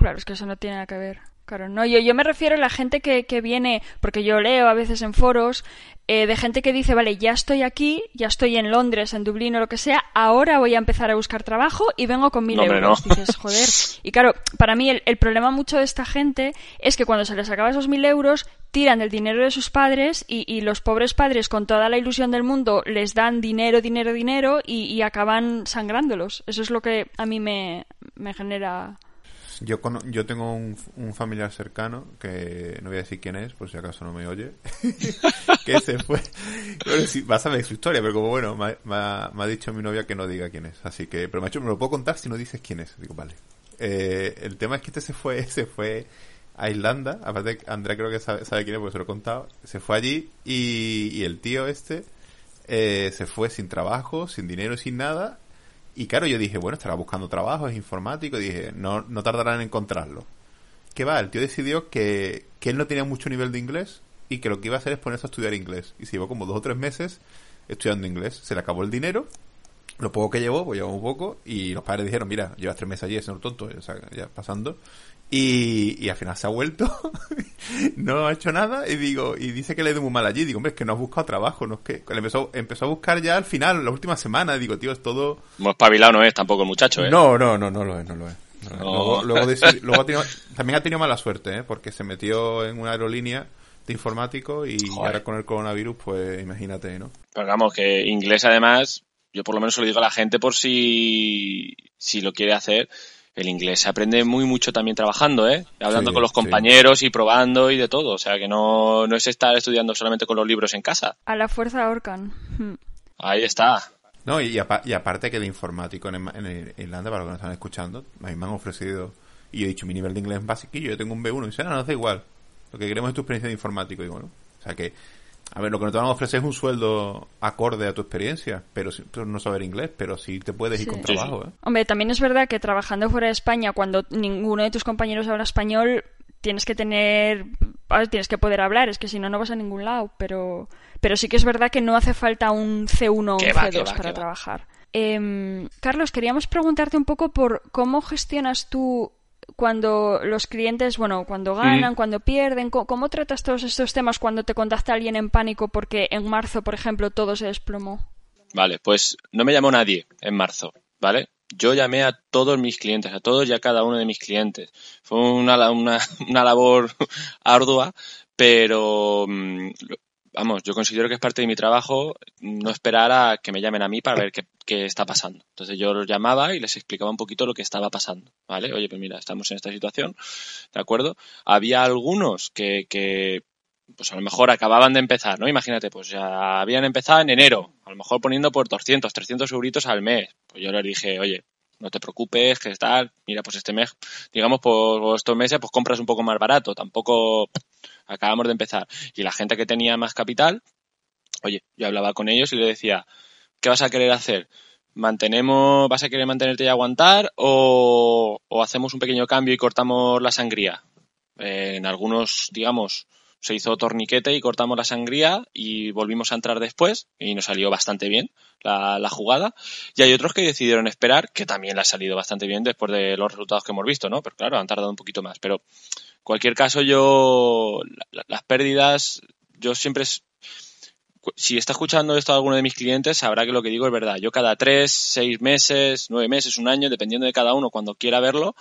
Claro, es que eso no tiene nada que ver. Claro, no, yo, yo me refiero a la gente que, que viene, porque yo leo a veces en foros, eh, de gente que dice, vale, ya estoy aquí, ya estoy en Londres, en Dublín o lo que sea, ahora voy a empezar a buscar trabajo y vengo con mil No, euros. no. Dices, joder. Y claro, para mí el, el problema mucho de esta gente es que cuando se les acaba esos mil euros, tiran el dinero de sus padres y, y los pobres padres con toda la ilusión del mundo les dan dinero, dinero, dinero y, y acaban sangrándolos. Eso es lo que a mí me, me genera... Yo, cono- yo tengo un, familiar cercano, que no voy a decir quién es, por si acaso no me oye, que se fue. Bueno, vas a ver su historia, pero como bueno, me, ha- dicho mi novia que no diga quién es. Así que, pero me ha dicho, me lo puedo contar si no dices quién es. Digo, vale. Eh, el tema es que este se fue, se fue a Irlanda, aparte Andrea creo que sabe, sabe quién es porque se lo he contado, se fue allí y, y el tío este eh, se fue sin trabajo, sin dinero, sin nada. Y claro, yo dije, bueno, estará buscando trabajo, es informático, y dije, no, no tardarán en encontrarlo. ¿Qué va? El tío decidió que, que él no tenía mucho nivel de inglés y que lo que iba a hacer es ponerse a estudiar inglés. Y se llevó como dos o tres meses estudiando inglés. Se le acabó el dinero, lo poco que llevó, pues llevó un poco, y los padres dijeron, mira, llevas tres meses allí, señor tonto, ya pasando. Y, y al final se ha vuelto no ha hecho nada y digo, y dice que le ido muy mal allí. Digo, hombre, es que no has buscado trabajo, no es que. Empezó, empezó a buscar ya al final, la última semana. Digo, tío, es todo. Muy espabilado no es tampoco el muchacho, ¿eh? No, no, no, no lo es, no lo es. Luego, luego, también ha tenido mala suerte, ¿eh? porque se metió en una aerolínea de informático y ahora con el coronavirus, pues imagínate, ¿no? Pero vamos, que inglés además, yo por lo menos se lo digo a la gente por si, si lo quiere hacer. El inglés se aprende muy mucho también trabajando, ¿eh? Hablando con los compañeros y probando y de todo. O sea, que no, no es estar estudiando solamente con los libros en casa. A la fuerza ahorcan. Hmm. Ahí está. No, y, aparte que de informático en, en, Irlanda, para los que nos están escuchando, a mí me han ofrecido, y yo he dicho, mi nivel de inglés es básico, yo tengo un B1, y dice, no, no, da igual, lo que queremos es tu experiencia de informático, digo, ¿no? O sea que, a ver, lo que no te van a ofrecer es un sueldo acorde a tu experiencia, pero, no saber inglés, pero sí te puedes ir con trabajo, ¿eh? Hombre, también es verdad que trabajando fuera de España, cuando ninguno de tus compañeros habla español, tienes que tener, tienes que poder hablar, es que si no, no vas a ningún lado, pero pero sí que es verdad que no hace falta un C1 o un C2 para trabajar. Em, Carlos, queríamos preguntarte un poco por cómo gestionas tú cuando los clientes, bueno, cuando ganan, cuando pierden, ¿cómo, tratas todos estos temas cuando te contacta alguien en pánico porque en marzo, por ejemplo, todo se desplomó? Vale, pues no me llamó nadie en marzo, ¿vale? Yo llamé a todos mis clientes, a todos y a cada uno de mis clientes. Fue una, una, una labor ardua, pero mm, vamos, yo considero que es parte de mi trabajo no esperar a que me llamen a mí para ver qué, está pasando. Entonces yo los llamaba y les explicaba un poquito lo que estaba pasando, ¿vale? Oye, pues mira, estamos en esta situación, ¿de acuerdo? Había algunos que, que pues a lo mejor acababan de empezar, ¿no? Imagínate, pues ya habían empezado en enero, a lo mejor poniendo por 200, 300 euritos al mes. Pues yo les dije, oye, no te preocupes, que tal, mira, pues este mes, digamos, por estos meses, pues compras un poco más barato, tampoco acabamos de empezar. Y la gente que tenía más capital, oye, yo hablaba con ellos y le decía, ¿qué vas a querer hacer? ¿Mantenemos, vas a querer mantenerte y aguantar o, hacemos un pequeño cambio y cortamos la sangría? en algunos, digamos, se hizo torniquete y cortamos la sangría y volvimos a entrar después y nos salió bastante bien la, jugada. Y hay otros que decidieron esperar, que también le ha salido bastante bien después de los resultados que hemos visto, ¿no? Pero claro, han tardado un poquito más. Pero cualquier caso, yo, las pérdidas, yo siempre, si está escuchando esto alguno de mis clientes, sabrá que lo que digo es verdad. Yo cada tres, seis meses, nueve meses, un año, dependiendo de cada uno, cuando quiera verlo,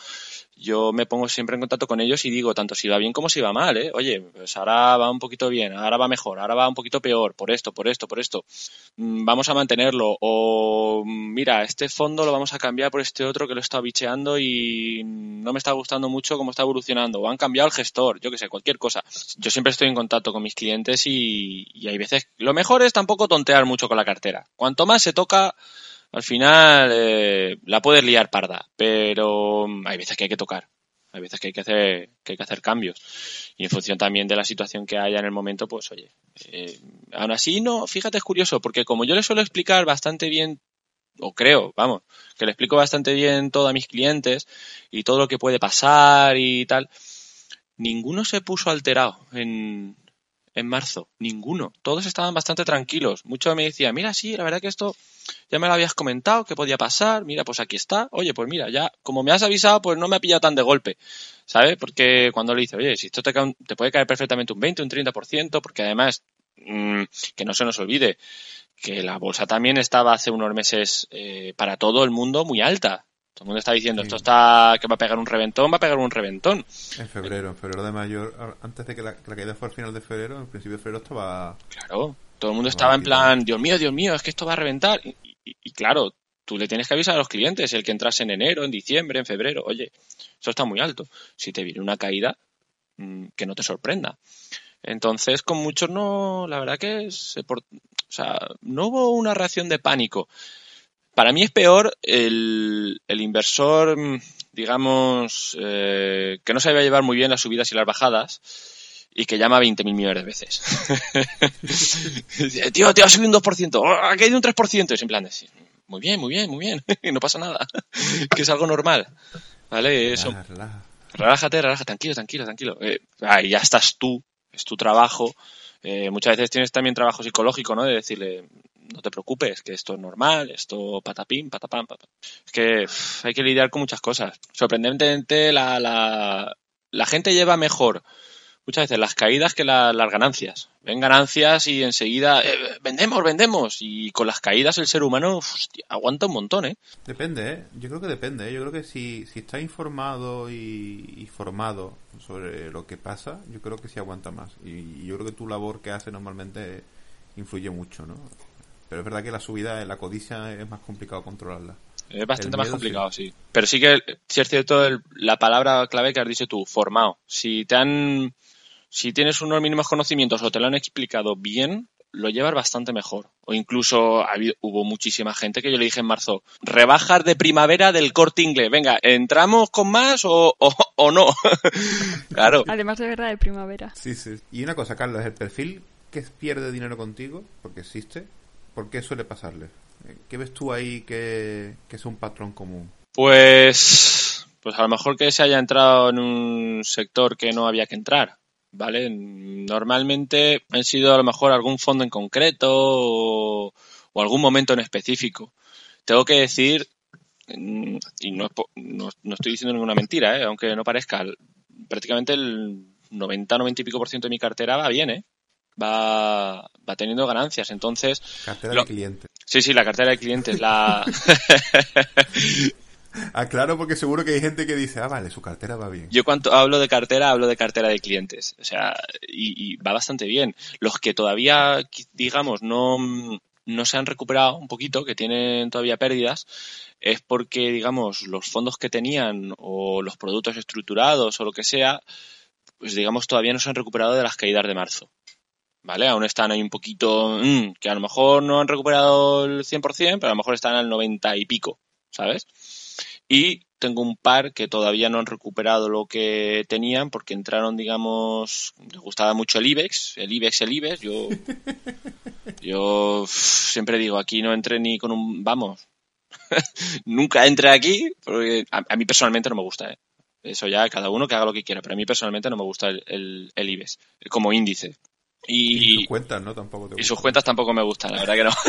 yo me pongo siempre en contacto con ellos y digo tanto si va bien como si va mal, ¿eh? Oye, pues ahora va un poquito bien, ahora va mejor, ahora va un poquito peor, por esto, por esto, por esto. Mm, vamos a mantenerlo. O mm, mira, este fondo lo vamos a cambiar por este otro que lo estado bicheando y no me está gustando mucho cómo está evolucionando. O han cambiado el gestor, yo que sé, cualquier cosa. Yo siempre estoy en contacto con mis clientes y, y hay veces... Lo mejor es tampoco tontear mucho con la cartera. Cuanto más se toca al final eh, la puedes liar parda, pero hay veces que hay que tocar, hay veces que hay que hacer, que hay que hacer cambios. Y en función también de la situación que haya en el momento, pues oye, eh, aún así no, fíjate, es curioso, porque como yo le suelo explicar bastante bien, o creo, vamos, que le explico bastante bien todo a mis clientes y todo lo que puede pasar y tal, ninguno se puso alterado en, en marzo, ninguno. Todos estaban bastante tranquilos. Muchos me decían, mira, sí, la verdad que esto ya me lo habías comentado, que podía pasar, mira, pues aquí está. Oye, pues mira, ya, como me has avisado, pues no me ha pillado tan de golpe, ¿sabes? Porque cuando le dice, oye, si esto te, te puede caer perfectamente un 20, un 30%, porque además, mmm, que no se nos olvide, que la bolsa también estaba hace unos meses eh, para todo el mundo muy alta. Todo el mundo está diciendo, esto está, que va a pegar un reventón, va a pegar un reventón. En febrero, en febrero de mayo, antes de que la, caída fuera al final de febrero, en principio de febrero estaba... Claro, todo el mundo estaba en plan, Dios mío, Dios mío, es que esto va a reventar. Y, claro, tú le tienes que avisar a los clientes, el que entras en enero, en diciembre, en febrero, oye, eso está muy alto. Si te viene una caída, mm, que no te sorprenda. Entonces, con muchos no, la verdad que se o sea, no hubo una reacción de pánico. Para mí es peor el, el inversor, digamos, eh, que no sabía llevar muy bien las subidas y las bajadas y que llama 20.000 millones de veces. tío, te ha subido un 2%, ha caído un 3%. Es en plan, de, muy bien, muy bien, muy bien, no pasa nada, que es algo normal. ¿Vale? Eso. Relájate, relájate, tranquilo, tranquilo, tranquilo. Eh, ahí ya estás tú, es tu trabajo. Eh, muchas veces tienes también trabajo psicológico, ¿no? De decirle, no te preocupes, que esto es normal, esto patapín, patapam, patapam. Es que hay que lidiar con muchas cosas. Sorprendentemente, la, la, la gente lleva mejor muchas veces las caídas que la- las ganancias. Ven ganancias y enseguida eh, vendemos, vendemos. Y con las caídas el ser humano aguanta un montón, ¿eh? Depende, ¿eh? Yo creo que depende, ¿eh? Yo creo que si, si está informado y, formado sobre lo que pasa, yo creo que sí aguanta más. Y yo creo que tu labor que hace normalmente influye mucho, ¿no? Pero es verdad que la subida, la codicia es más complicado controlarla. Es bastante más complicado, sí. Pero sí que, sí es cierto, el- la palabra clave que has dicho tú, formado. Si te han, si tienes unos mínimos conocimientos o te lo han explicado bien, lo llevas bastante mejor. O incluso ha habido- hubo muchísima gente que yo le dije en marzo, rebajas de primavera del corte inglés. Venga, ¿entramos con más o, o, o no? claro. Además de verdad de primavera. Sí, sí. Y una cosa, Carlos, el perfil que pierde dinero contigo, porque existe, ¿por qué suele pasarle? Eh, ¿Qué ves tú ahí que, es un patrón común? Pues, pues a lo mejor que se haya entrado en un sector que no había que entrar, ¿vale? Normalmente han sido a lo mejor algún fondo en concreto o, algún momento en específico. Tengo que decir, mm, y no, no, no estoy diciendo ninguna mentira, ¿eh? aunque no parezca, prácticamente el 90-90 y pico por ciento de mi cartera va bien, ¿eh? Va, va teniendo ganancias. Entonces, Cartera Lo- de cliente. sí, sí, la cartera de clientes, la... Aclaro porque seguro que hay gente que dice, ah, vale, su cartera va bien. Yo cuando hablo de cartera, hablo de cartera de clientes. O sea, y, y va bastante bien. Los que todavía, digamos, no, no se han recuperado un poquito, que tienen todavía pérdidas, es porque, digamos, los fondos que tenían o los productos estructurados o lo que sea, pues digamos, todavía no se han recuperado de las caídas de marzo. ¿Vale? Aún están ahí un poquito, mm, que a lo mejor no han recuperado el 100%, pero a lo mejor están al 90 y pico, ¿sabes? Y tengo un par que todavía no han recuperado lo que tenían porque entraron, digamos, les gustaba mucho el IBEX, el IBEX, el IBEX. Yo, yo siempre digo, aquí no entré ni con un, vamos, nunca entré aquí porque a, a mí personalmente no me gusta, ¿eh? Eso ya cada uno que haga lo que quiera, pero a mí personalmente no me gusta el, el, el IBEX como índice. Y Y, sus cuentas, ¿no? Tampoco te y sus cuentas tampoco me gustan, la verdad que no.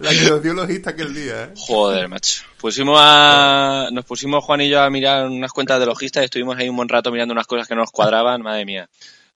La que nos dio logista aquel día, ¿eh? Joder, macho. Pusimos a, nos pusimos Juan y yo a mirar unas cuentas de logistas y estuvimos ahí un buen rato mirando unas cosas que no nos cuadraban. Madre mía.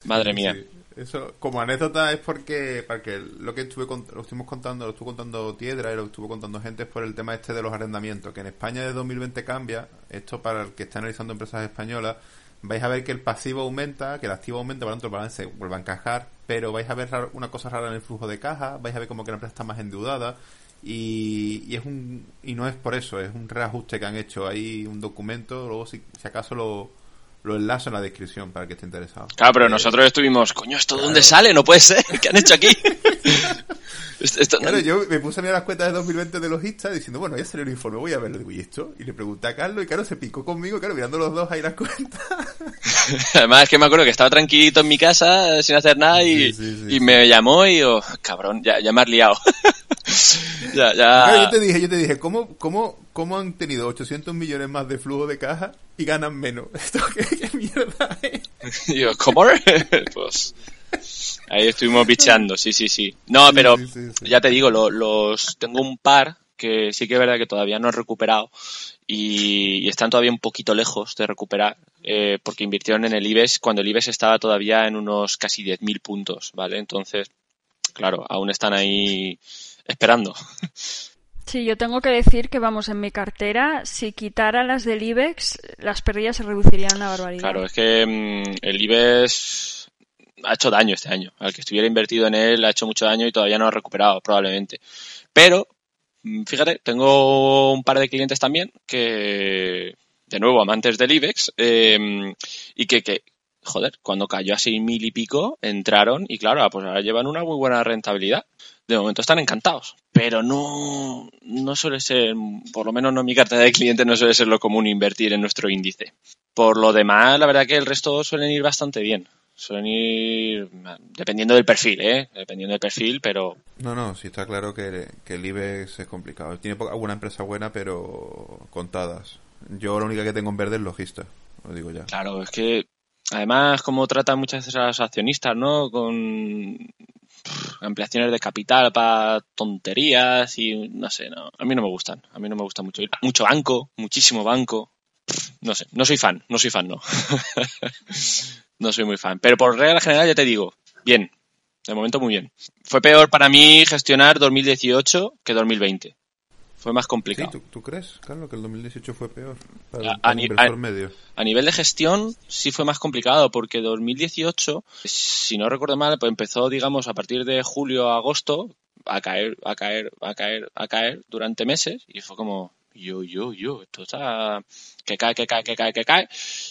Madre mía. Sí. Eso, como anécdota, es porque, porque lo que estuve lo estuvimos contando, lo estuvo contando Tiedra y lo estuvo contando gente es por el tema este de los arrendamientos, que en España de 2020 cambia, esto para el que está analizando empresas españolas, vais a ver que el pasivo aumenta, que el activo aumenta, por lo tanto el balance vuelve a encajar, pero vais a ver una cosa rara en el flujo de caja, vais a ver como que la empresa está más endeudada, y, y es un y no es por eso, es un reajuste que han hecho ahí un documento, luego si, si acaso lo, lo enlazo en la descripción para el que esté interesado. Claro, pero Eh, nosotros estuvimos, coño, ¿esto de dónde sale? No puede ser. ¿Qué han hecho aquí? Esto- esto- Claro, yo me puse a mirar las cuentas de 2020 de logista diciendo, bueno, ya salió el informe, voy a verlo. Digo, ¿y esto? Y le pregunté a Carlos y Carlos se picó conmigo, claro, mirando los dos ahí las cuentas. Además es que me acuerdo que estaba tranquilito en mi casa sin hacer nada y, Sí, sí, sí, y me llamó y yo, cabrón, ya, ya me has liado. ya, Claro, ya. yo te dije, yo te dije, ¿cómo, cómo, cómo han tenido 800 millones más de flujo de caja y ganan menos? ¿Esto qué, qué mierda es? Yo, ¿cómo? pues ahí estuvimos bicheando, sí, sí, sí. No, Sí, pero sí, sí, sí. ya te digo, lo- los tengo un par que sí que es verdad que todavía no he recuperado y, y están todavía un poquito lejos de recuperar eh, porque invirtieron en el IBEX cuando el IBEX estaba todavía en unos casi 10.000 puntos, ¿vale? Entonces, claro, aún están ahí esperando. Sí, yo tengo que decir que, vamos, en mi cartera, si quitara las del IBEX, las pérdidas se reducirían una barbaridad. Claro, es que mm, el IBEX ha hecho daño este año. Al que estuviera invertido en él ha hecho mucho daño y todavía no ha recuperado, probablemente. Pero, mm, fíjate, tengo un par de clientes también que, de nuevo, amantes del IBEX, eh, y que, que, joder, cuando cayó a seis mil y pico, entraron y claro, pues ahora llevan una muy buena rentabilidad. De momento están encantados, pero no, no suele ser, por lo menos no en mi cartera de clientes, no suele ser lo común invertir en nuestro índice. Por lo demás, la verdad que el resto suelen ir bastante bien. Suelen ir dependiendo del perfil, ¿eh? Dependiendo del perfil, pero No, no, sí está claro que, que el IBEX es complicado. Tiene alguna empresa buena, pero contadas. Yo la única que tengo en verde es logista, lo digo ya. claro, es que además como tratan muchas veces a los accionistas, ¿no? Con ampliaciones de capital para tonterías y no sé, no, a mí no me gustan. A mí no me gusta mucho. Mucho banco, muchísimo banco. no sé, no soy fan, no soy fan, no. no soy muy fan. Pero por regla general ya te digo, bien, de momento muy bien. Fue peor para mí gestionar 2018 que 2020. Fue más complicado. Sí, ¿tú, tú crees, Carlos, que el 2018 fue peor A- para, a para el ni- inversor a- medio? A nivel de gestión sí fue más complicado porque 2018, si no recuerdo mal, pues empezó, digamos, a partir de julio a agosto a caer, a caer, a caer, a caer durante meses y fue como yo, yo, yo, esto está que cae, que cae, que cae, que cae.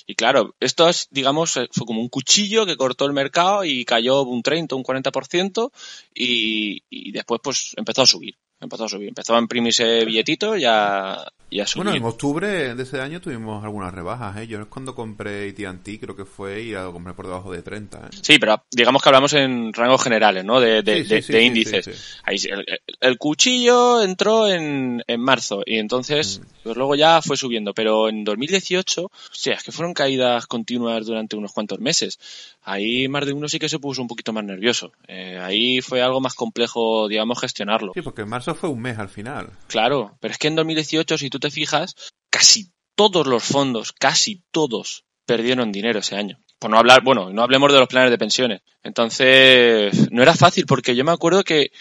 Y claro, esto es, digamos, eh, fue como un cuchillo que cortó el mercado y cayó un 30, un 40% y, y después pues empezó a subir. Empezó a subir, empezó a imprimirse billetitos y a, y. Bueno, en octubre de ese año tuvimos algunas rebajas, ¿eh? Yo es cuando compré AT&T, creo que fue, y lo compré por debajo de 30, ¿eh? Sí, pero digamos que hablamos en rangos generales, ¿no? De, de, Sí, sí, de- sí, de sí, índices. Ahí el, el cuchillo entró en, en marzo y entonces Mm. pues luego ya fue subiendo. Pero en 2018, o sea, es que fueron caídas continuas durante unos cuantos meses. Ahí más de uno sí que se puso un poquito más nervioso. Eh, ahí fue algo más complejo, digamos, gestionarlo. Sí, porque en marzo fue un mes al final. Claro, pero es que en 2018, si tú te fijas, casi todos los fondos, casi todos, perdieron dinero ese año. Por no hablar, bueno, no hablemos de los planes de pensiones. Entonces, no era fácil porque yo me acuerdo que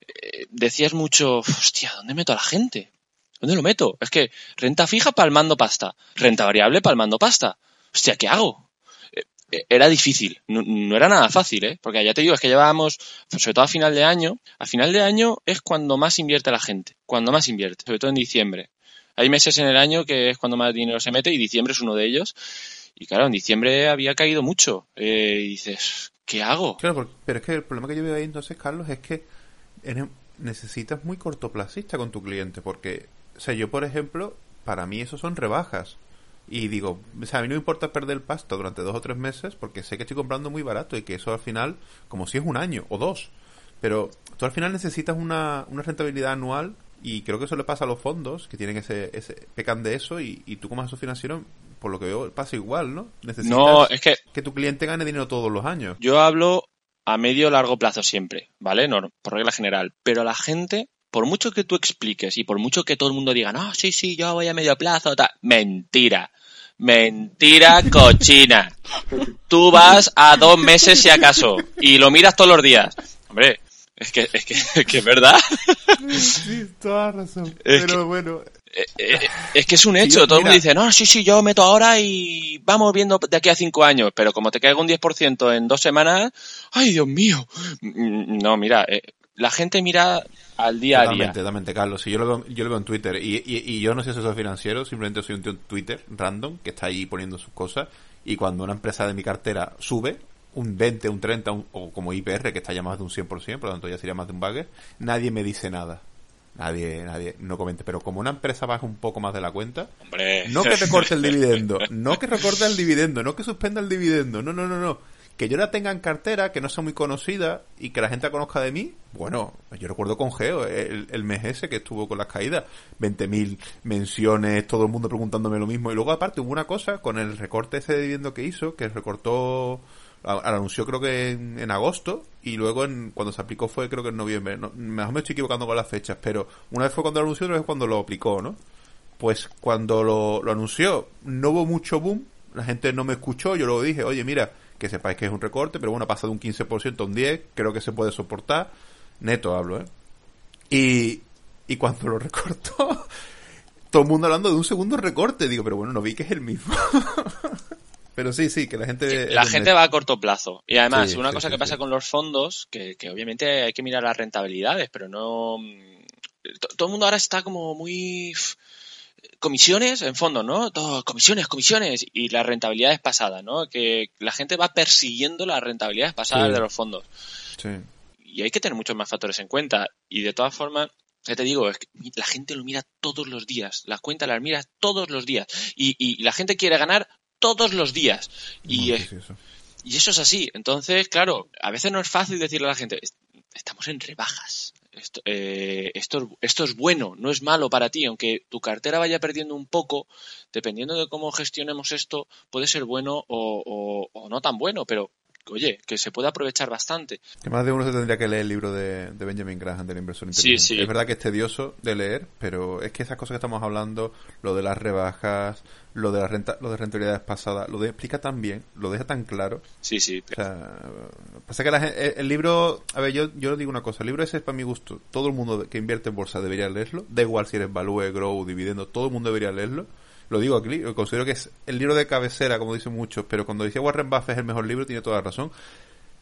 eh, decías mucho, hostia, ¿dónde meto a la gente? ¿Dónde lo meto? Es que renta fija palmando pasta, renta variable palmando pasta. Hostia, ¿qué hago? Eh, eh, Era difícil, no, no era nada fácil, ¿eh? Porque ya te digo, es que llevábamos, sobre todo a final de año, a final de año es cuando más invierte la gente, cuando más invierte, sobre todo en diciembre. Hay meses en el año que es cuando más dinero se mete y diciembre es uno de ellos. Y claro, en diciembre había caído mucho. Eh, y dices, ¿qué hago? Claro, pero es que el problema que yo veo ahí entonces, Carlos, es que necesitas muy cortoplacista con tu cliente, porque, o sea, yo, por ejemplo, para mí eso son rebajas. Y digo, o sea, a mí no me importa perder pasta durante dos o tres meses, porque sé que estoy comprando muy barato y que eso al final, como si es un año o dos. Pero tú al final necesitas una, una rentabilidad anual y creo que eso le pasa a los fondos, que tienen ese, ese pecan de eso y, y tú como asesor financiero, por lo que veo, pasa igual, ¿no? Necesitas No, es que que tu cliente gane dinero todos los años. yo hablo a medio largo plazo siempre, ¿vale? No, por regla general. Pero la gente, por mucho que tú expliques y por mucho que todo el mundo diga, no, sí, sí, yo voy a medio plazo, tal. Mentira. Mentira cochina. Tú vas a dos meses si acaso y lo miras todos los días. Hombre, es que, es que, es que es verdad. Sí, toda razón. Es Pero bueno, Eh, eh, es que es un hecho. yo- Todo el mundo dice, no, sí, sí, yo meto ahora y vamos viendo de aquí a cinco años. Pero como te caiga un 10% en dos semanas, ¡ay, Dios mío! Mm, No, mira, eh, la gente mira al día a día. totalmente, totalmente, Carlos. Si yo lo veo, yo lo veo en Twitter y, y, y yo no soy asesor financiero, simplemente soy un tío en Twitter random que está ahí poniendo sus cosas. Y cuando una empresa de mi cartera sube un 20, un 30, un- o como IPR, que está ya más de un 100%, por lo tanto ya sería más de un bagger, nadie me dice nada. Nadie, nadie, no comente. Pero como una empresa baja un poco más de la cuenta, Hombre, No que te corte el dividendo, no que recorte el dividendo, no que suspenda el dividendo, no, no, no, no. Que yo la tenga en cartera, que no sea muy conocida y que la gente la conozca de mí, bueno, yo recuerdo con Geo, el, el mes ese que estuvo con las caídas, 20.000 menciones, todo el mundo preguntándome lo mismo. Y luego aparte hubo una cosa con el recorte ese de dividendo que hizo, que recortó, anunció creo que en, agosto y luego en, cuando se aplicó fue creo que en noviembre. No, mejor me estoy equivocando con las fechas, pero una vez fue cuando lo anunció, otra vez cuando lo aplicó, ¿no? pues cuando lo, lo anunció no hubo mucho boom, la gente no me escuchó, yo luego dije, oye, mira, que sepáis que es un recorte, pero bueno, ha pasado de un 15% a un 10%, creo que se puede soportar, neto hablo, ¿eh? Y, y cuando lo recortó, todo el mundo hablando de un segundo recorte, digo, pero bueno, no vi que es el mismo. pero sí, sí, que la gente... la gente va a corto plazo. Y además, Sí, una sí, cosa que pasa con los fondos, que, que obviamente hay que mirar las rentabilidades, pero no... to- Todo el mundo ahora está como muy... Comisiones en fondos, ¿no? Todo, comisiones, comisiones. Y la rentabilidad es pasada, ¿no? Que la gente va persiguiendo las rentabilidades pasadas Sí. de los fondos. Sí. y hay que tener muchos más factores en cuenta. Y de todas formas, ya te digo, es que la gente lo mira todos los días. Las cuentas las mira todos los días. Y, y la gente quiere ganar todos los días. Y, Muy eh, gracioso. y eso es así. Entonces, claro, a veces no es fácil decirle a la gente, "Est- estamos en rebajas. Esto, eh, esto, es- esto es bueno, no es malo para ti. Aunque tu cartera vaya perdiendo un poco, dependiendo de cómo gestionemos esto, puede ser bueno o, o- o no tan bueno. Pero oye, que se puede aprovechar bastante. Que más de uno se tendría que leer el libro de, Benjamin Graham del inversor inteligente. Sí, sí. Es verdad que es tedioso de leer, pero es que esas cosas que estamos hablando, lo de las rebajas, lo de la renta, lo de rentabilidades pasadas, lo de explica tan bien, lo deja tan claro. Sí, sí. O sea, pasa que la el, libro, a ver, yo, yo digo una cosa, el libro ese es para mi gusto. Todo el mundo que invierte en bolsa debería leerlo. Da igual si eres value, grow, dividendo, todo el mundo debería leerlo lo digo aquí, considero que es el libro de cabecera, como dicen muchos, pero cuando dice Warren Buffett es el mejor libro, tiene toda la razón.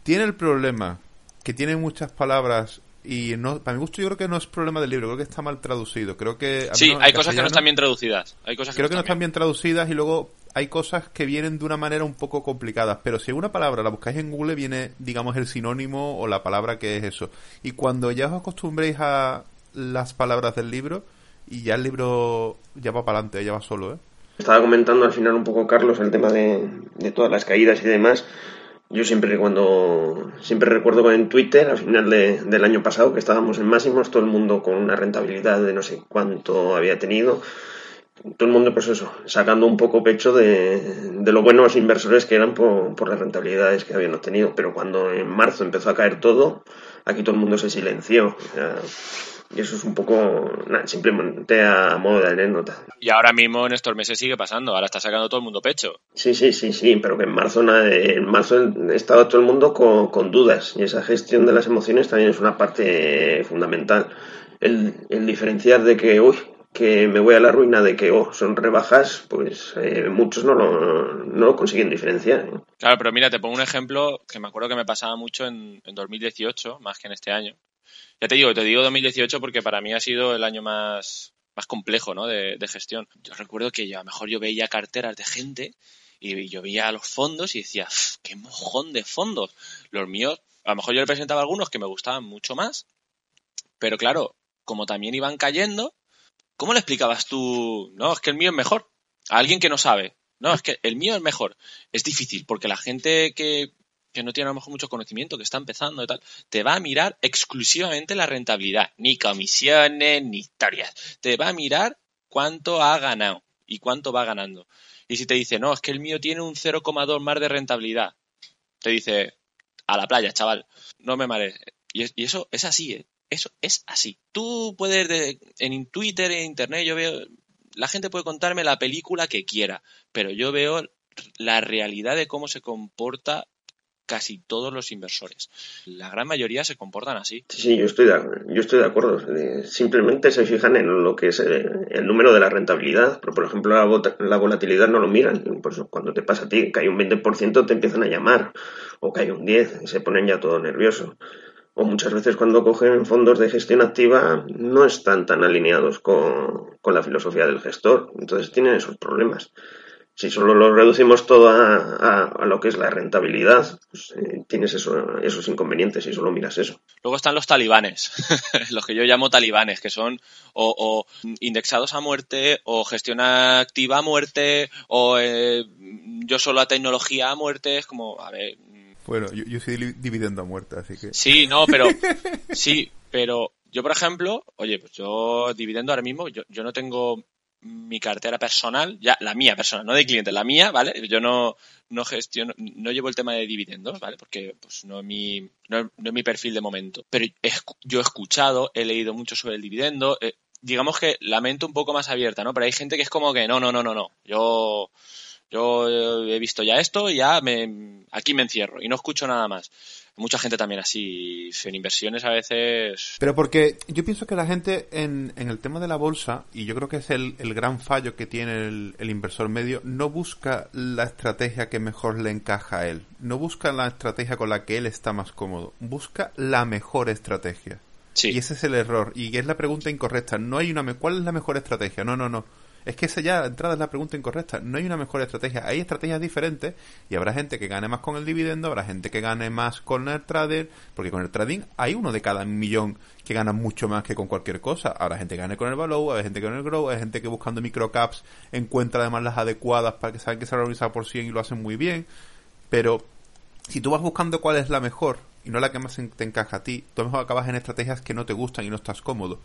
Tiene el problema que tiene muchas palabras y no, para mi gusto yo creo que no es problema del libro, creo que está mal traducido. Creo que sí, hay cosas que no están bien traducidas. Hay cosas creo que no están bien traducidas y luego hay cosas que vienen de una manera un poco complicadas, pero si una palabra la buscáis en Google viene, digamos, el sinónimo o la palabra que es eso. Y cuando ya os acostumbréis a las palabras del libro y ya el libro ya va para adelante, ya va solo, ¿eh? Estaba comentando al final un poco Carlos el tema de, de todas las caídas y demás. Yo siempre cuando siempre recuerdo en Twitter al final del año pasado que estábamos en máximos, todo el mundo con una rentabilidad de no sé cuánto había tenido. Todo el mundo, pues eso, sacando un poco pecho de, de lo buenos inversores que eran por, por, las rentabilidades que habían obtenido. Pero cuando en marzo empezó a caer todo, aquí todo el mundo se silenció. Y eso es un poco, simplemente a modo de anécdota. Y ahora mismo en estos meses sigue pasando, ahora está sacando todo el mundo pecho. Sí, sí, sí, sí, pero que en marzo, en marzo estaba todo el mundo con, dudas y esa gestión de las emociones también es una parte fundamental. El, diferenciar de que, uy, que me voy a la ruina de que oh, son rebajas, pues eh, muchos no lo, no lo consiguen diferenciar. ¿eh? Claro, pero mira, te pongo un ejemplo que me acuerdo que me pasaba mucho en, en 2018, más que en este año. Ya te digo, te digo 2018 porque para mí ha sido el año más, más complejo ¿no? de, gestión. Yo recuerdo que yo, a lo mejor yo veía carteras de gente y yo veía los fondos y decía, qué mojón de fondos. Los míos, a lo mejor yo le presentaba algunos que me gustaban mucho más, pero claro, como también iban cayendo, ¿cómo le explicabas tú? No, es que el mío es mejor. A alguien que no sabe. No, es que el mío es mejor. Es difícil porque la gente que que no tiene a lo mejor mucho conocimiento, que está empezando y tal, te va a mirar exclusivamente la rentabilidad, ni comisiones, ni historias. Te va a mirar cuánto ha ganado y cuánto va ganando. Y si te dice, no, es que el mío tiene un 0,2 más de rentabilidad, te dice, a la playa, chaval, no me marees. Y, eso es así, ¿eh? Eso es así. Tú puedes, en Twitter, en Internet, yo veo, la gente puede contarme la película que quiera, pero yo veo la realidad de cómo se comporta casi todos los inversores. La gran mayoría se comportan así. Sí, yo estoy de, yo estoy de acuerdo. Simplemente se fijan en lo que es eh, el, número de la rentabilidad. Pero, por ejemplo, la, volatilidad no lo miran. Por eso, cuando te pasa a ti que hay un 20%, te empiezan a llamar. O que hay un 10%, se ponen ya todo nervioso. O muchas veces cuando cogen fondos de gestión activa no están tan alineados con, con la filosofía del gestor. Entonces tienen esos problemas si solo lo reducimos todo a, lo que es la rentabilidad, pues, eh, tienes esos inconvenientes y solo miras eso. Luego están los talibanes, los que yo llamo talibanes, que son o, indexados a muerte, o gestión activa a muerte, o eh, yo solo a tecnología a muerte. Es como, a ver. Bueno, yo, yo soy dividendo a muerte, así que. Sí, no, pero. sí, pero yo, por ejemplo, oye, pues yo dividendo ahora mismo, yo, yo no tengo mi cartera personal, ya la mía personal, no de cliente, la mía, ¿vale? Yo no, no gestiono, no llevo el tema de dividendos, ¿vale? Porque pues no es mi, no, es mi perfil de momento. Pero yo he escuchado, he leído mucho sobre el dividendo, eh, digamos que la mente un poco más abierta, ¿no? Pero hay gente que es como que no, no, no, no, no. Yo, yo he visto ya esto y ya me, aquí me encierro y no escucho nada más mucha gente también así, en inversiones a veces... Pero porque yo pienso que la gente en, en el tema de la bolsa, y yo creo que es el, el gran fallo que tiene el, el, inversor medio, no busca la estrategia que mejor le encaja a él, no busca la estrategia con la que él está más cómodo, busca la mejor estrategia. Sí. Y ese es el error, y es la pregunta incorrecta. No hay una... ¿Cuál es la mejor estrategia? No, no, no es que esa ya, entrada, es la pregunta incorrecta. No hay una mejor estrategia. Hay estrategias diferentes y habrá gente que gane más con el dividendo, habrá gente que gane más con el trader, porque con el trading hay uno de cada millón que gana mucho más que con cualquier cosa. Habrá gente que gane con el value, hay gente que con el grow, hay gente que buscando microcaps encuentra además las adecuadas para que saben que se han organizado por 100 y lo hacen muy bien. Pero si tú vas buscando cuál es la mejor y no la que más te encaja a ti, tú mejor acabas en estrategias que no te gustan y no estás cómodo.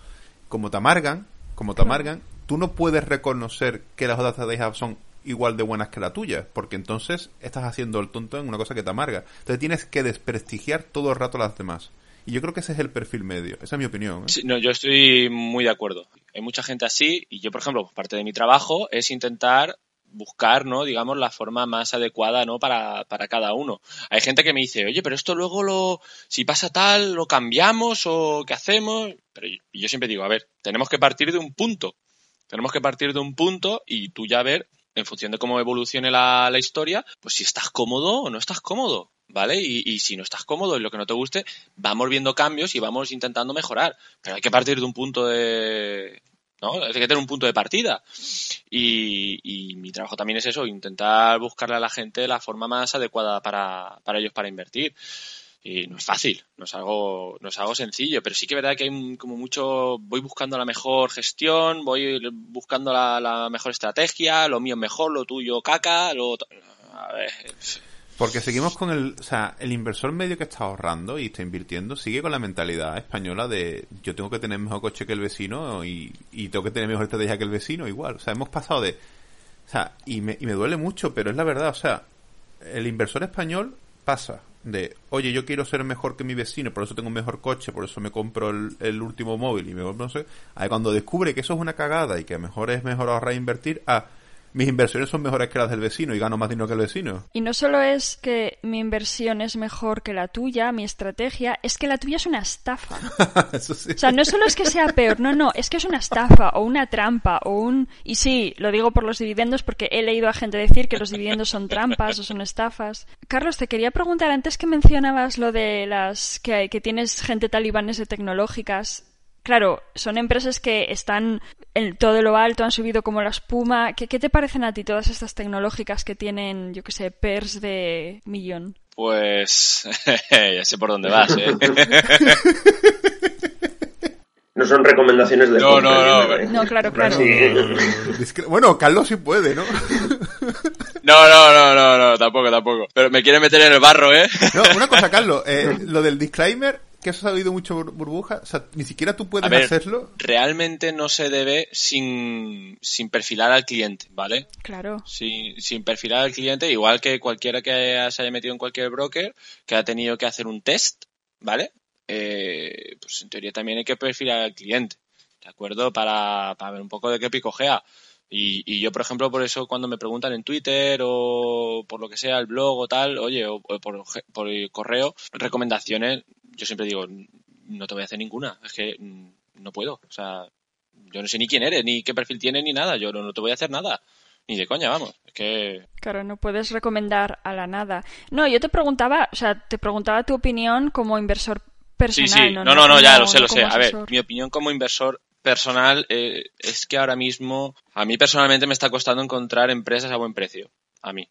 Como te amargan, como te amargan, tú no puedes reconocer que las otras estrategias son igual de buenas que la tuya, porque entonces estás haciendo el tonto en una cosa que te amarga. Entonces tienes que desprestigiar todo el rato a las demás. Y yo creo que ese es el perfil medio. Esa es mi opinión. ¿eh? No, yo estoy muy de acuerdo. Hay mucha gente así y yo, por ejemplo, parte de mi trabajo es intentar buscar, ¿no? Digamos, la forma más adecuada, ¿no? Para, para cada uno. Hay gente que me dice, oye, pero esto luego lo, si pasa tal, lo cambiamos o qué hacemos. Pero yo siempre digo, a ver, tenemos que partir de un punto. Tenemos que partir de un punto y tú ya ver, en función de cómo evolucione la, la historia, pues si estás cómodo o no estás cómodo. ¿Vale? Y, y, si no estás cómodo en lo que no te guste, vamos viendo cambios y vamos intentando mejorar. Pero hay que partir de un punto de. ¿No? Hay que tener un punto de partida. Y, y mi trabajo también es eso, intentar buscarle a la gente la forma más adecuada para, para ellos para invertir. Y no es fácil, no es algo, no es algo sencillo, pero sí que es verdad que hay como mucho, voy buscando la mejor gestión, voy buscando la, la mejor estrategia, lo mío mejor, lo tuyo caca, lo... A ver, porque seguimos con el, o sea, el inversor medio que está ahorrando y está invirtiendo sigue con la mentalidad española de yo tengo que tener mejor coche que el vecino y, y tengo que tener mejor estrategia que el vecino igual. O sea, hemos pasado de, o sea, y me, y me duele mucho, pero es la verdad, o sea, el inversor español pasa de, oye, yo quiero ser mejor que mi vecino, por eso tengo un mejor coche, por eso me compro el, el último móvil y me compro no sé, a cuando descubre que eso es una cagada y que mejor es mejor ahorrar e invertir, a mis inversiones son mejores que las del vecino y gano más dinero que el vecino. Y no solo es que mi inversión es mejor que la tuya, mi estrategia, es que la tuya es una estafa. Eso sí. O sea, no solo es que sea peor, no, no, es que es una estafa o una trampa o un... Y sí, lo digo por los dividendos porque he leído a gente decir que los dividendos son trampas o son estafas. Carlos, te quería preguntar, antes que mencionabas lo de las que, que tienes gente talibanes de tecnológicas, claro, son empresas que están en todo lo alto, han subido como la espuma. ¿Qué, qué te parecen a ti todas estas tecnológicas que tienen, yo qué sé, PERS de millón? Pues ya sé por dónde vas, ¿eh? No son recomendaciones de No, compra, no, no, ¿vale? No, claro, claro. Sí. Discre- Bueno, Carlos sí puede, ¿no? No, no, no, no, no, tampoco, tampoco. Pero me quiere meter en el barro, ¿eh? No, una cosa, Carlos, eh, lo del disclaimer, que eso ha habido mucho bur- burbuja, o sea, ni siquiera tú puedes ver, hacerlo. realmente no se debe sin, sin perfilar al cliente, ¿vale? Claro. Sin, sin perfilar al cliente, igual que cualquiera que se haya metido en cualquier broker, que ha tenido que hacer un test, ¿vale? Eh, pues en teoría también hay que perfilar al cliente, ¿de acuerdo? Para, para ver un poco de qué picojea. Y, y yo, por ejemplo, por eso cuando me preguntan en Twitter o por lo que sea, el blog o tal, oye, o, o por, por el correo, recomendaciones, yo siempre digo, no te voy a hacer ninguna, es que mm, no puedo, o sea, yo no sé ni quién eres, ni qué perfil tienes, ni nada, yo no, no te voy a hacer nada, ni de coña, vamos, es que Claro, no puedes recomendar a la nada. No, yo te preguntaba, o sea, te preguntaba tu opinión como inversor personal. Sí, sí, no, no, no, no, ya lo sé, lo sé. A ver, mi opinión como inversor personal eh, es que ahora mismo, a mí personalmente me está costando encontrar empresas a buen precio. A mí.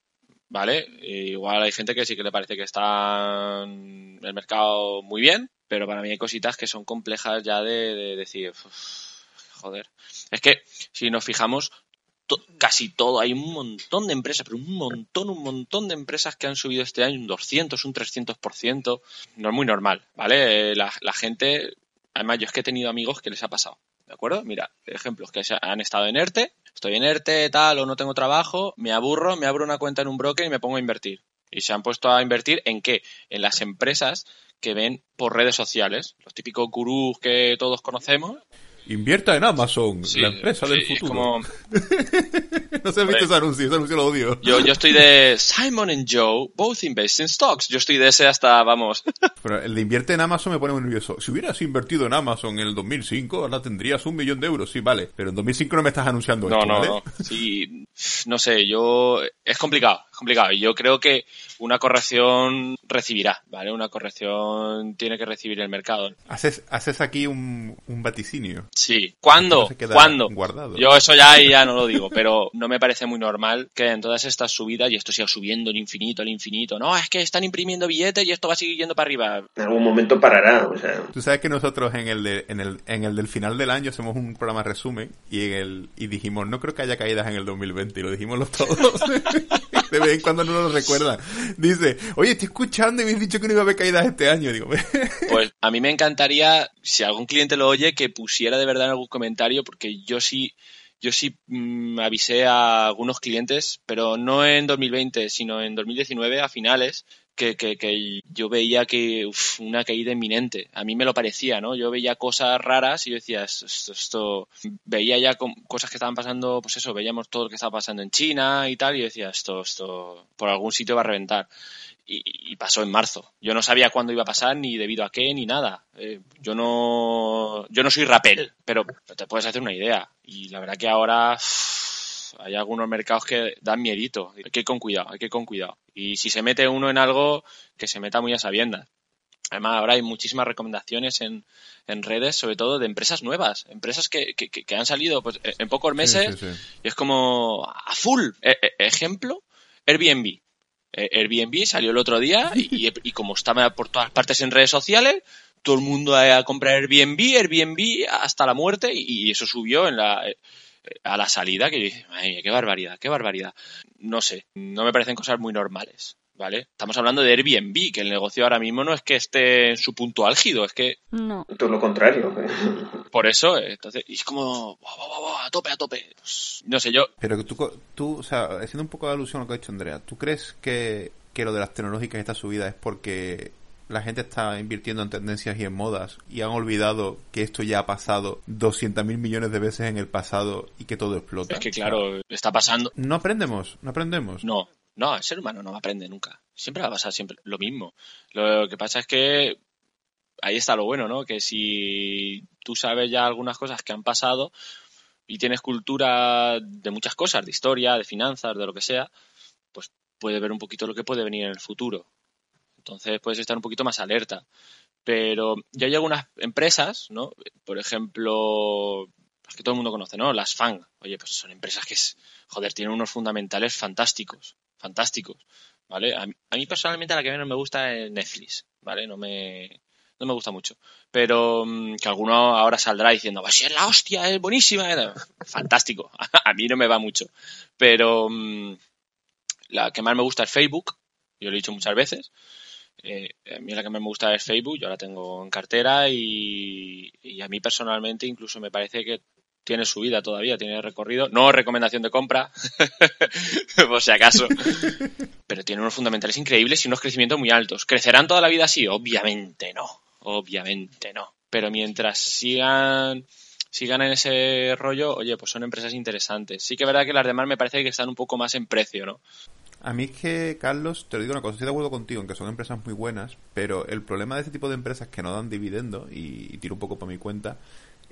¿Vale? E igual hay gente que sí que le parece que está en el mercado muy bien, pero para mí hay cositas que son complejas ya de, de decir, "Uf, joder. Es que si nos fijamos, casi todo, hay un montón de empresas, pero un montón, un montón de empresas que han subido este año un 200, un 300%. No es muy normal, ¿vale? Eh, La, la gente, además yo es que he tenido amigos que les ha pasado, ¿de acuerdo? Mira, ejemplos que han estado en ERTE, estoy en ERTE, tal, o no tengo trabajo, me aburro, me abro una cuenta en un broker y me pongo a invertir. Y se han puesto a invertir en qué? En las empresas que ven por redes sociales, los típicos gurús que todos conocemos. Invierta en Amazon, Sí, la empresa del sí, futuro. como- no sé, has visto ese anuncio, ese anuncio lo odio. Yo, yo estoy de Simon and Joe, both invest in stocks. Yo estoy de ese hasta, vamos. Pero el de invierte en Amazon me pone muy nervioso. Si hubieras invertido en Amazon en el 2005, ahora tendrías un millón de euros. Sí, vale. Pero en 2005 no me estás anunciando No, esto, no, ¿vale? no. Sí, no sé, yo. Es complicado, complicado. Y yo creo que una corrección recibirá, ¿vale? Una corrección tiene que recibir el mercado. Haces, haces aquí un, un vaticinio. Sí. ¿Cuándo? No ¿Cuándo? guardado. Yo eso ya, ya no lo digo, pero no me parece muy normal que en todas estas subidas, y esto siga subiendo al infinito, al infinito, no, es que están imprimiendo billetes y esto va a seguir yendo para arriba. En algún momento parará, o sea, Tú sabes que nosotros en el, de- en el, en el del final del año hacemos un programa resumen y en el, y dijimos, no creo que haya caídas en el 2020 y lo dijimos los todos. cuando no nos recuerdan. Dice, oye, estoy escuchando y me has dicho que no iba a haber caídas este año. Digo, Pues a mí me encantaría, si algún cliente lo oye, que pusiera de verdad en algún comentario, porque yo sí, yo sí mm, avisé a algunos clientes, pero no en 2020, sino en 2019, a finales, que, que, que yo veía que uf, una caída inminente. A mí me lo parecía, ¿no? Yo veía cosas raras y yo decía, esto, esto, veía ya cosas que estaban pasando, pues eso, veíamos todo lo que estaba pasando en China y tal, y yo decía, esto, esto, por algún sitio va a reventar. Y, y, pasó en marzo. Yo no sabía cuándo iba a pasar, ni debido a qué, ni nada. Eh, yo no, yo no soy rapel, pero te puedes hacer una idea. Y la verdad que ahora hay algunos mercados que dan miedito. Hay que ir con cuidado, hay que ir con cuidado. Y si se mete uno en algo, que se meta muy a sabiendas. Además, ahora hay muchísimas recomendaciones en, en redes, sobre todo de empresas nuevas, empresas que, que, que han salido pues, en pocos meses sí, sí, sí. y es como a full. E ejemplo, Airbnb. E, Airbnb salió el otro día y, y, como estaba por todas partes en redes sociales, todo el mundo a comprar Airbnb, Airbnb hasta la muerte y, y eso subió en la a la salida que dice, madre mía, qué barbaridad, qué barbaridad. No sé, no me parecen cosas muy normales. ¿Vale? Estamos hablando de Airbnb, que el negocio ahora mismo no es que esté en su punto álgido, es que... No. Todo lo contrario. Por eso, entonces, y es como, wow, wow, wow, a tope, a tope. Pues, no sé, yo... Pero que tú, tú, o sea, haciendo un poco de alusión a lo que ha dicho Andrea, ¿tú crees que, que lo de las tecnológicas esta subida es porque la gente está invirtiendo en tendencias y en modas y han olvidado que esto ya ha pasado 200 mil millones de veces en el pasado y que todo explota. Es que claro, está pasando. No aprendemos, no aprendemos. No, no, el ser humano no aprende nunca. Siempre va a pasar siempre lo mismo. Lo que pasa es que ahí está lo bueno, ¿no? Que si tú sabes ya algunas cosas que han pasado y tienes cultura de muchas cosas, de historia, de finanzas, de lo que sea, pues puedes ver un poquito lo que puede venir en el futuro. Entonces puedes estar un poquito más alerta. Pero ya hay algunas empresas, ¿no? Por ejemplo, las que todo el mundo conoce, ¿no? Las FAN. Oye, pues son empresas que, es, joder, tienen unos fundamentales fantásticos, fantásticos, ¿vale? A mí, a personalmente la que menos me gusta es Netflix, ¿vale? No me, no me gusta mucho. Pero um, que alguno ahora saldrá diciendo, va a ser la hostia, es buenísima. Fantástico. a mí no me va mucho. Pero um, la que más me gusta es Facebook. Yo lo he dicho muchas veces. Eh, a mí la que más me gusta es Facebook, yo la tengo en cartera y, y, a mí personalmente incluso me parece que tiene su vida todavía, tiene recorrido. No recomendación de compra, por si acaso, pero tiene unos fundamentales increíbles y unos crecimientos muy altos. ¿Crecerán toda la vida así? Obviamente no, obviamente no. Pero mientras sigan sigan en ese rollo, oye, pues son empresas interesantes. Sí que es verdad que las demás me parece que están un poco más en precio, ¿no? A mí es que, Carlos, te lo digo una cosa, estoy de acuerdo contigo en que son empresas muy buenas, pero el problema de este tipo de empresas que no dan dividendo, y, tiro un poco por mi cuenta,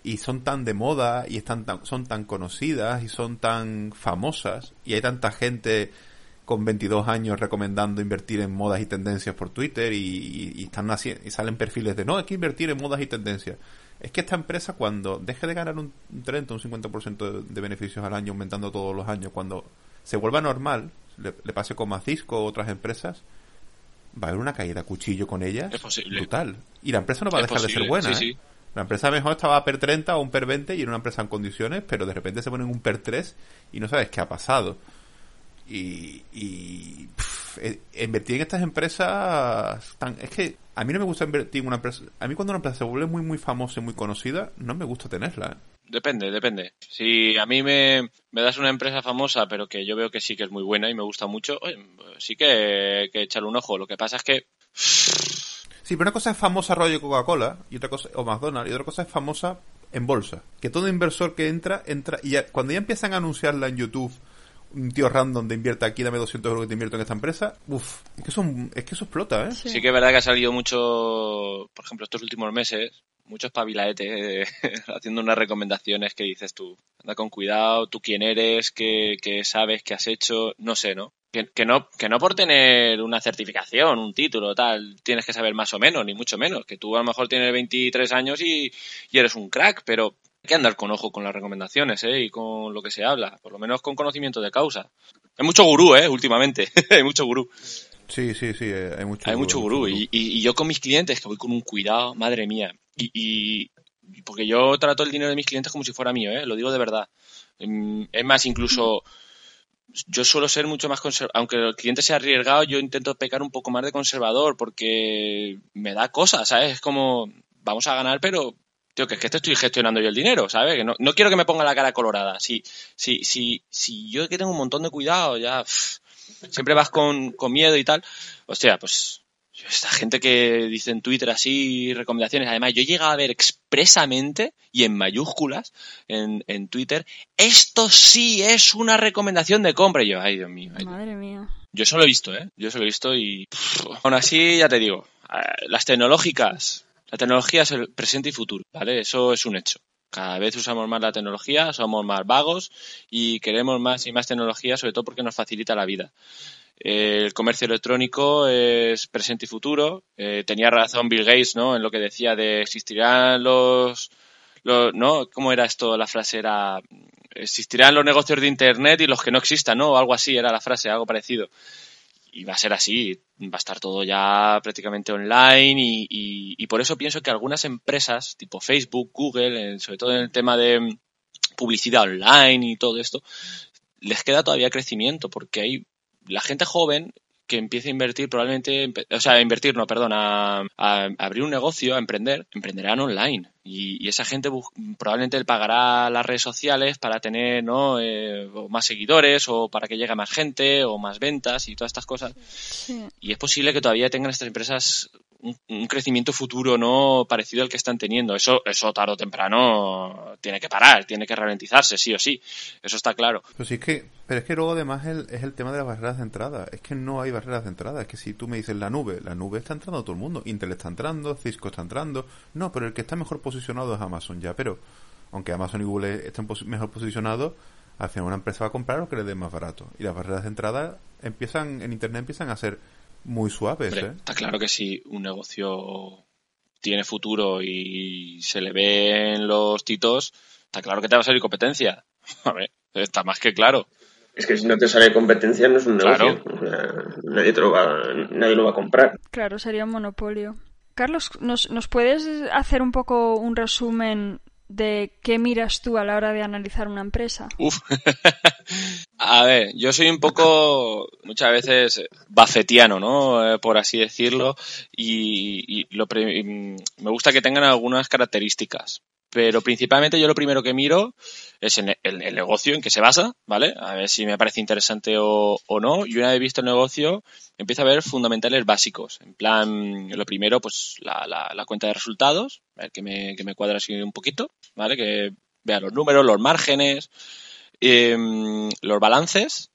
y son tan de moda, y están tan, son tan conocidas, y son tan famosas, y hay tanta gente con 22 años recomendando invertir en modas y tendencias por Twitter, y, y, y y salen perfiles de, no, hay que invertir en modas y tendencias. Es que esta empresa cuando deje de ganar un 30, un 50% de, de beneficios al año, aumentando todos los años, cuando se vuelva normal, le, le pase como a Cisco o otras empresas, va a haber una caída a cuchillo con ellas es posible. brutal. Y la empresa no va a Es dejar posible, de ser buena. sí, ¿eh? sí. La empresa mejor estaba per 30 o un per 20 y era una empresa en condiciones, pero de repente se pone en un per 3 y no sabes qué ha pasado. Y, y pff, eh, invertir en estas empresas tan, es que a mí no me gusta invertir en una empresa. A mí cuando una empresa se vuelve muy muy famosa y muy conocida, no me gusta tenerla. ¿eh? Depende, depende. Si a mí me, me das una empresa famosa, pero que yo veo que sí que es muy buena y me gusta mucho, oye, sí que, que echarle un ojo. Lo que pasa es que Sí, pero una cosa es famosa rollo Coca-Cola y otra cosa o McDonald's y otra cosa es famosa en bolsa. Que todo inversor que entra entra y ya, cuando ya empiezan a anunciarla en YouTube un tío random de invierte aquí, dame 200 euros que te invierto en esta empresa, uff, es que eso, es que eso explota, ¿eh? Sí. sí que es verdad que ha salido mucho, por ejemplo, estos últimos meses, muchos pavilaetes eh, haciendo unas recomendaciones que dices tú, anda con cuidado, tú quién eres, qué, qué sabes, qué has hecho, no sé, ¿no? Que, que no que no por tener una certificación, un título, tal, tienes que saber más o menos, ni mucho menos, que tú a lo mejor tienes 23 años y, y eres un crack, pero hay que andar con ojo con las recomendaciones, ¿eh? Y con lo que se habla, por lo menos con conocimiento de causa. Hay mucho gurú, ¿eh? Últimamente, hay mucho gurú. Sí, sí, sí, eh, hay mucho Hay mucho gurú. Y, y, y yo con mis clientes, que voy con un cuidado, madre mía. Y, y- y porque yo trato el dinero de mis clientes como si fuera mío, ¿eh? Lo digo de verdad. Mm, Es más, incluso yo suelo ser mucho más conservador. Aunque el cliente sea arriesgado, yo intento pecar un poco más de conservador porque me da cosas, ¿sabes? Es como, vamos a ganar, pero Tío, que es que te estoy gestionando yo el dinero, ¿sabes? Que no, no quiero que me ponga la cara colorada. Si, si, si, si yo que tengo un montón de cuidado, ya pff, siempre vas con, con miedo y tal. Hostia, pues esta gente que dice en Twitter así recomendaciones, además yo he llegado a ver expresamente y en mayúsculas en, en Twitter, esto sí es una recomendación de compra. Y yo, ay Dios mío. ay, Madre mía. yo eso lo he visto, ¿eh? Yo eso lo he visto y... pff, aún así, ya te digo, eh, las tecnológicas, la tecnología es el presente y futuro, ¿vale? Eso es un hecho. Cada vez usamos más la tecnología, somos más vagos y queremos más y más tecnología, sobre todo porque nos facilita la vida. El comercio electrónico es presente y futuro. Eh, tenía razón Bill Gates, ¿no? En lo que decía de existirán los, los, ¿no? ¿Cómo era esto? La frase era existirán los negocios de internet y los que no existan, ¿no? O algo así era la frase, algo parecido. Y va a ser así, va a estar todo ya prácticamente online y, y- y por eso pienso que algunas empresas, tipo Facebook, Google, sobre todo en el tema de mm, publicidad online y todo esto, les queda todavía crecimiento porque hay la gente joven que empiece a invertir probablemente, o sea, a invertir, no, perdón, a, a abrir un negocio, a emprender, emprenderán online. Y, y esa gente probablemente le pagará las redes sociales para tener ¿no? Eh, más seguidores o para que llegue más gente o más ventas y todas estas cosas. Sí. Y es posible que todavía tengan estas empresas un, crecimiento futuro no parecido al que están teniendo. Eso, eso tarde o temprano tiene que parar, tiene que ralentizarse, sí o sí. Eso está claro. Pero sí es que, pero es que luego además es el tema de las barreras de entrada. Es que no hay barreras de entrada. Es que si tú me dices la nube, la nube está entrando todo el mundo. Intel está entrando, Cisco está entrando. No, pero el que está mejor posicionado es Amazon ya. Pero aunque Amazon y Google estén posi- mejor posicionados, al final una empresa va a comprar lo que le dé más barato. Y las barreras de entrada empiezan en Internet empiezan a ser muy suaves. Hombre, ¿eh? está claro que si un negocio tiene futuro y se le ve en los titos, está claro que te va a salir competencia. A ver, está más que claro. Es que si no te sale competencia no es un Claro. negocio. O sea, nadie, te lo va, nadie lo va a comprar. Claro, sería un monopolio. Carlos, ¿nos, ¿nos puedes hacer un poco un resumen de qué miras tú a la hora de analizar una empresa? Uf. A ver, yo soy un poco, muchas veces, bafetiano, ¿no? Eh, por así decirlo, y, mm, me gusta que tengan algunas características. Pero principalmente yo lo primero que miro es en el, negocio en que se basa, ¿vale? A ver si me parece interesante o, o no. Y una vez visto el negocio, empiezo a ver fundamentales básicos. En plan, lo primero, pues la, la, la cuenta de resultados, a ver que me, que me cuadra así un poquito, ¿vale? Que vea los números, los márgenes, em, los balances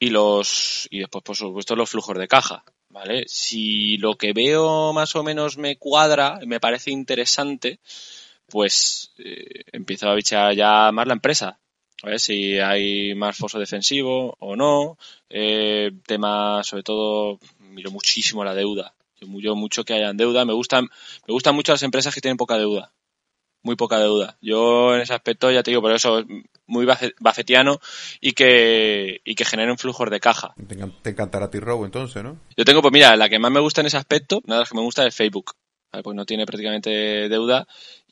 y los y después por supuesto los flujos de caja vale si lo que veo más o menos me cuadra me parece interesante pues eh, empiezo a bichear ya más la empresa a ver si hay más foso defensivo o no eh, tema sobre todo miro muchísimo la deuda yo miro mucho que hayan deuda me gustan me gustan mucho las empresas que tienen poca deuda muy poca deuda. Yo en ese aspecto ya te digo, por eso muy bafe- bafetiano y que, y que generen flujos de caja. Te, te encantará T-Row entonces, ¿no? Yo tengo, pues mira, la que más me gusta en ese aspecto, una de las que me gusta es Facebook, porque no tiene prácticamente deuda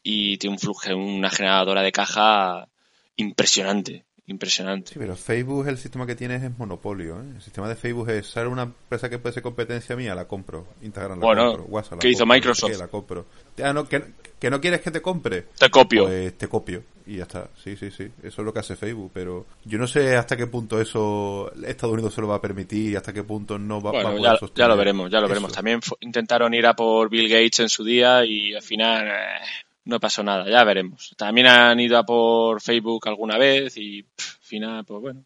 y tiene un flujo, una generadora de caja impresionante, impresionante. Sí, pero Facebook el sistema que tienes es monopolio. ¿eh? El sistema de Facebook es, ¿sale una empresa que puede ser competencia mía? La compro. Instagram la Bueno, compro. WhatsApp la ¿qué hizo Microsoft? qué, La compro. Ah, no, que, que no quieres que te compre. Te copio. Pues te copio. Y ya está. Sí, sí, sí. Eso es lo que hace Facebook. Pero yo no sé hasta qué punto eso Estados Unidos se lo va a permitir y hasta qué punto no va, va a poder ya, lo veremos, ya lo eso. veremos. También intentaron ir a por Bill Gates en su día y al final eh, no pasó nada, ya veremos. También han ido a por Facebook alguna vez y al final, pues bueno,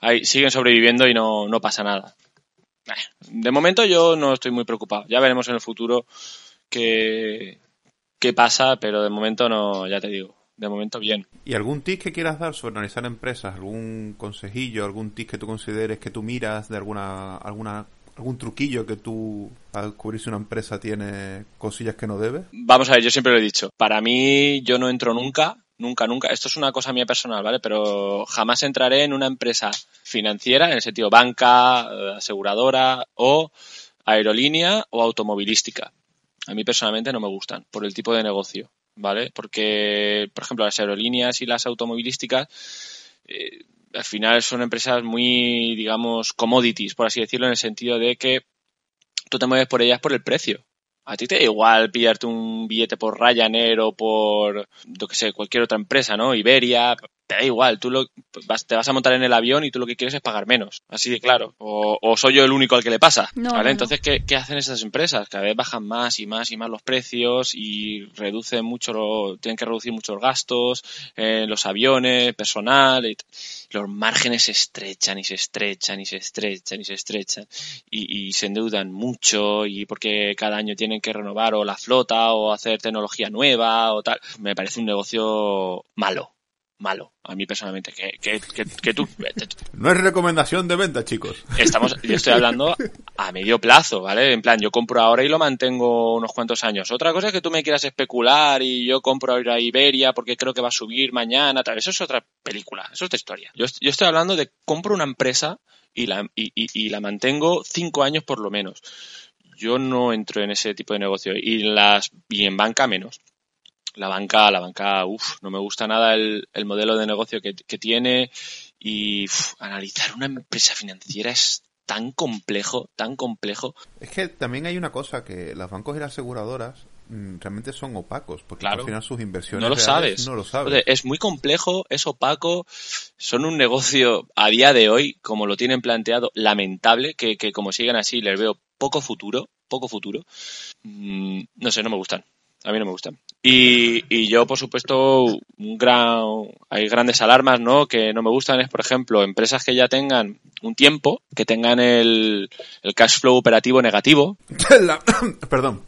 ahí siguen sobreviviendo y no, no pasa nada. De momento yo no estoy muy preocupado. Ya veremos en el futuro qué, qué pasa, pero de momento no, ya te digo, de momento bien. ¿Y algún tip que quieras dar sobre analizar empresas? ¿Algún consejillo? ¿Algún tip que tú consideres que tú miras de alguna, alguna algún truquillo que tú al descubrir si una empresa tiene cosillas que no debe? Vamos a ver, yo siempre lo he dicho. Para mí, yo no entro nunca, nunca, nunca. Esto es una cosa mía personal, ¿vale? Pero jamás entraré en una empresa financiera, en el sentido banca, eh, aseguradora o aerolínea o automovilística. A mí personalmente no me gustan por el tipo de negocio, ¿vale? Porque, por ejemplo, las aerolíneas y las automovilísticas eh, al final son empresas muy, digamos, commodities, por así decirlo, en el sentido de que tú te mueves por ellas por el precio. A ti te da igual pillarte un billete por Ryanair o por, yo que sé, cualquier otra empresa, ¿no? Iberia, te da igual, tú lo, vas, te vas a montar en el avión y tú lo que quieres es pagar menos, así de claro. O, o soy yo el único al que le pasa, No, ¿vale? no. Entonces, ¿qué, ¿qué hacen esas empresas? Cada vez bajan más y más y más los precios y reducen mucho, lo- tienen que reducir muchos gastos en los aviones, personal, y los márgenes se estrechan y se estrechan y se estrechan y se estrechan y, y se endeudan mucho y porque cada año tienen que renovar o la flota o hacer tecnología nueva o tal. Me parece un negocio malo, malo, a mí personalmente. Que, que, que, que tú, No es recomendación de venta, chicos. estamos, yo estoy hablando a medio plazo, ¿vale? En plan, yo compro ahora y lo mantengo unos cuantos años. Otra cosa es que tú me quieras especular y yo compro ahora Iberia porque creo que va a subir mañana, tal. Eso es otra película, eso es otra historia. Yo, yo estoy hablando de compro una empresa y la, y, y- y la mantengo cinco años por lo menos. Yo no entro en ese tipo de negocio y las y en banca menos. La banca, la banca, uff, no me gusta nada el, el modelo de negocio que, que tiene y uf, analizar una empresa financiera es tan complejo, tan complejo. Es que también hay una cosa que los bancos y las aseguradoras mm, realmente son opacos, porque Claro. al final sus inversiones No lo sabes. no lo sabes. Es muy complejo, es opaco, son un negocio a día de hoy, como lo tienen planteado, lamentable, que, que como siguen así les veo poco futuro, poco futuro. Mm, no sé, no me gustan. A mí no me gustan. Y, y yo, por supuesto, un gran, hay grandes alarmas, ¿no? Que no me gustan es, por ejemplo, empresas que ya tengan un tiempo, que tengan el, el cash flow operativo negativo, La- Perdón.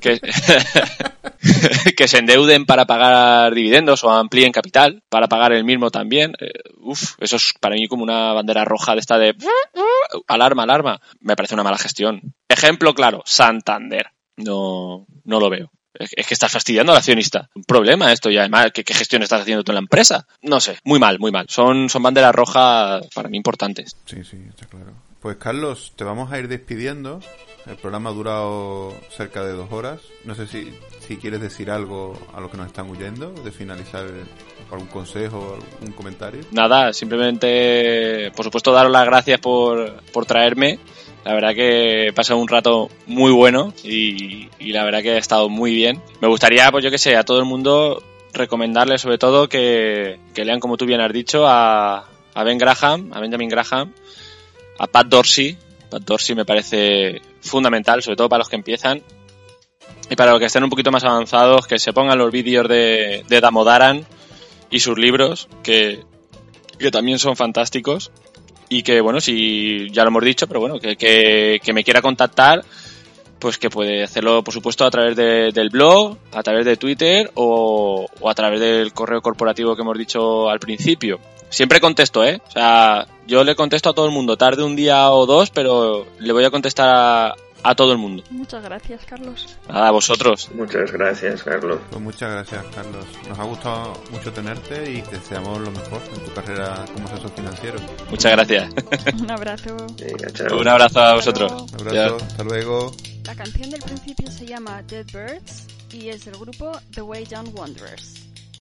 que, que se endeuden para pagar dividendos o amplíen capital para pagar el mismo también. Eh, uf, eso es para mí como una bandera roja de esta de alarma, alarma. Me parece una mala gestión. Ejemplo claro, Santander. No, no lo veo. Es que estás fastidiando al accionista. Un problema esto y además, ¿qué, qué gestión estás haciendo tú en la empresa? No sé, muy mal, muy mal. Son, son banderas rojas para mí importantes. Sí, sí, está claro. Pues Carlos, te vamos a ir despidiendo. El programa ha durado cerca de dos horas. No sé si, si quieres decir algo a los que nos están huyendo, de finalizar algún consejo, algún comentario. Nada, simplemente, por supuesto, daros las gracias por, por traerme. La verdad que he pasado un rato muy bueno y, y la verdad que ha estado muy bien. Me gustaría, pues yo que sé, a todo el mundo recomendarle sobre todo que, que lean, como tú bien has dicho, a, a Ben Graham, a Benjamin Graham, a Pat Dorsey. Pat Dorsey me parece fundamental, sobre todo para los que empiezan. Y para los que estén un poquito más avanzados, que se pongan los vídeos de, de Damodaran y sus libros, que, que también son fantásticos. Y que, bueno, si ya lo hemos dicho, pero bueno, que, que, que me quiera contactar, pues que puede hacerlo, por supuesto, a través de- del blog, a través de Twitter o, o a través del correo corporativo que hemos dicho al principio. Siempre contesto, ¿eh? O sea, yo le contesto a todo el mundo, tarde un día o dos, pero le voy a contestar a, a todo el mundo. Muchas gracias, Carlos. Nada, a vosotros. Muchas gracias, Carlos. Pues muchas gracias, Carlos. Nos ha gustado mucho tenerte y te deseamos lo mejor en tu carrera como asesor financiero. Muchas gracias. Un abrazo. Venga. Un abrazo a vosotros. Un abrazo, hasta luego. La canción del principio se llama Dead Birds y es del grupo The Way Down Wanderers.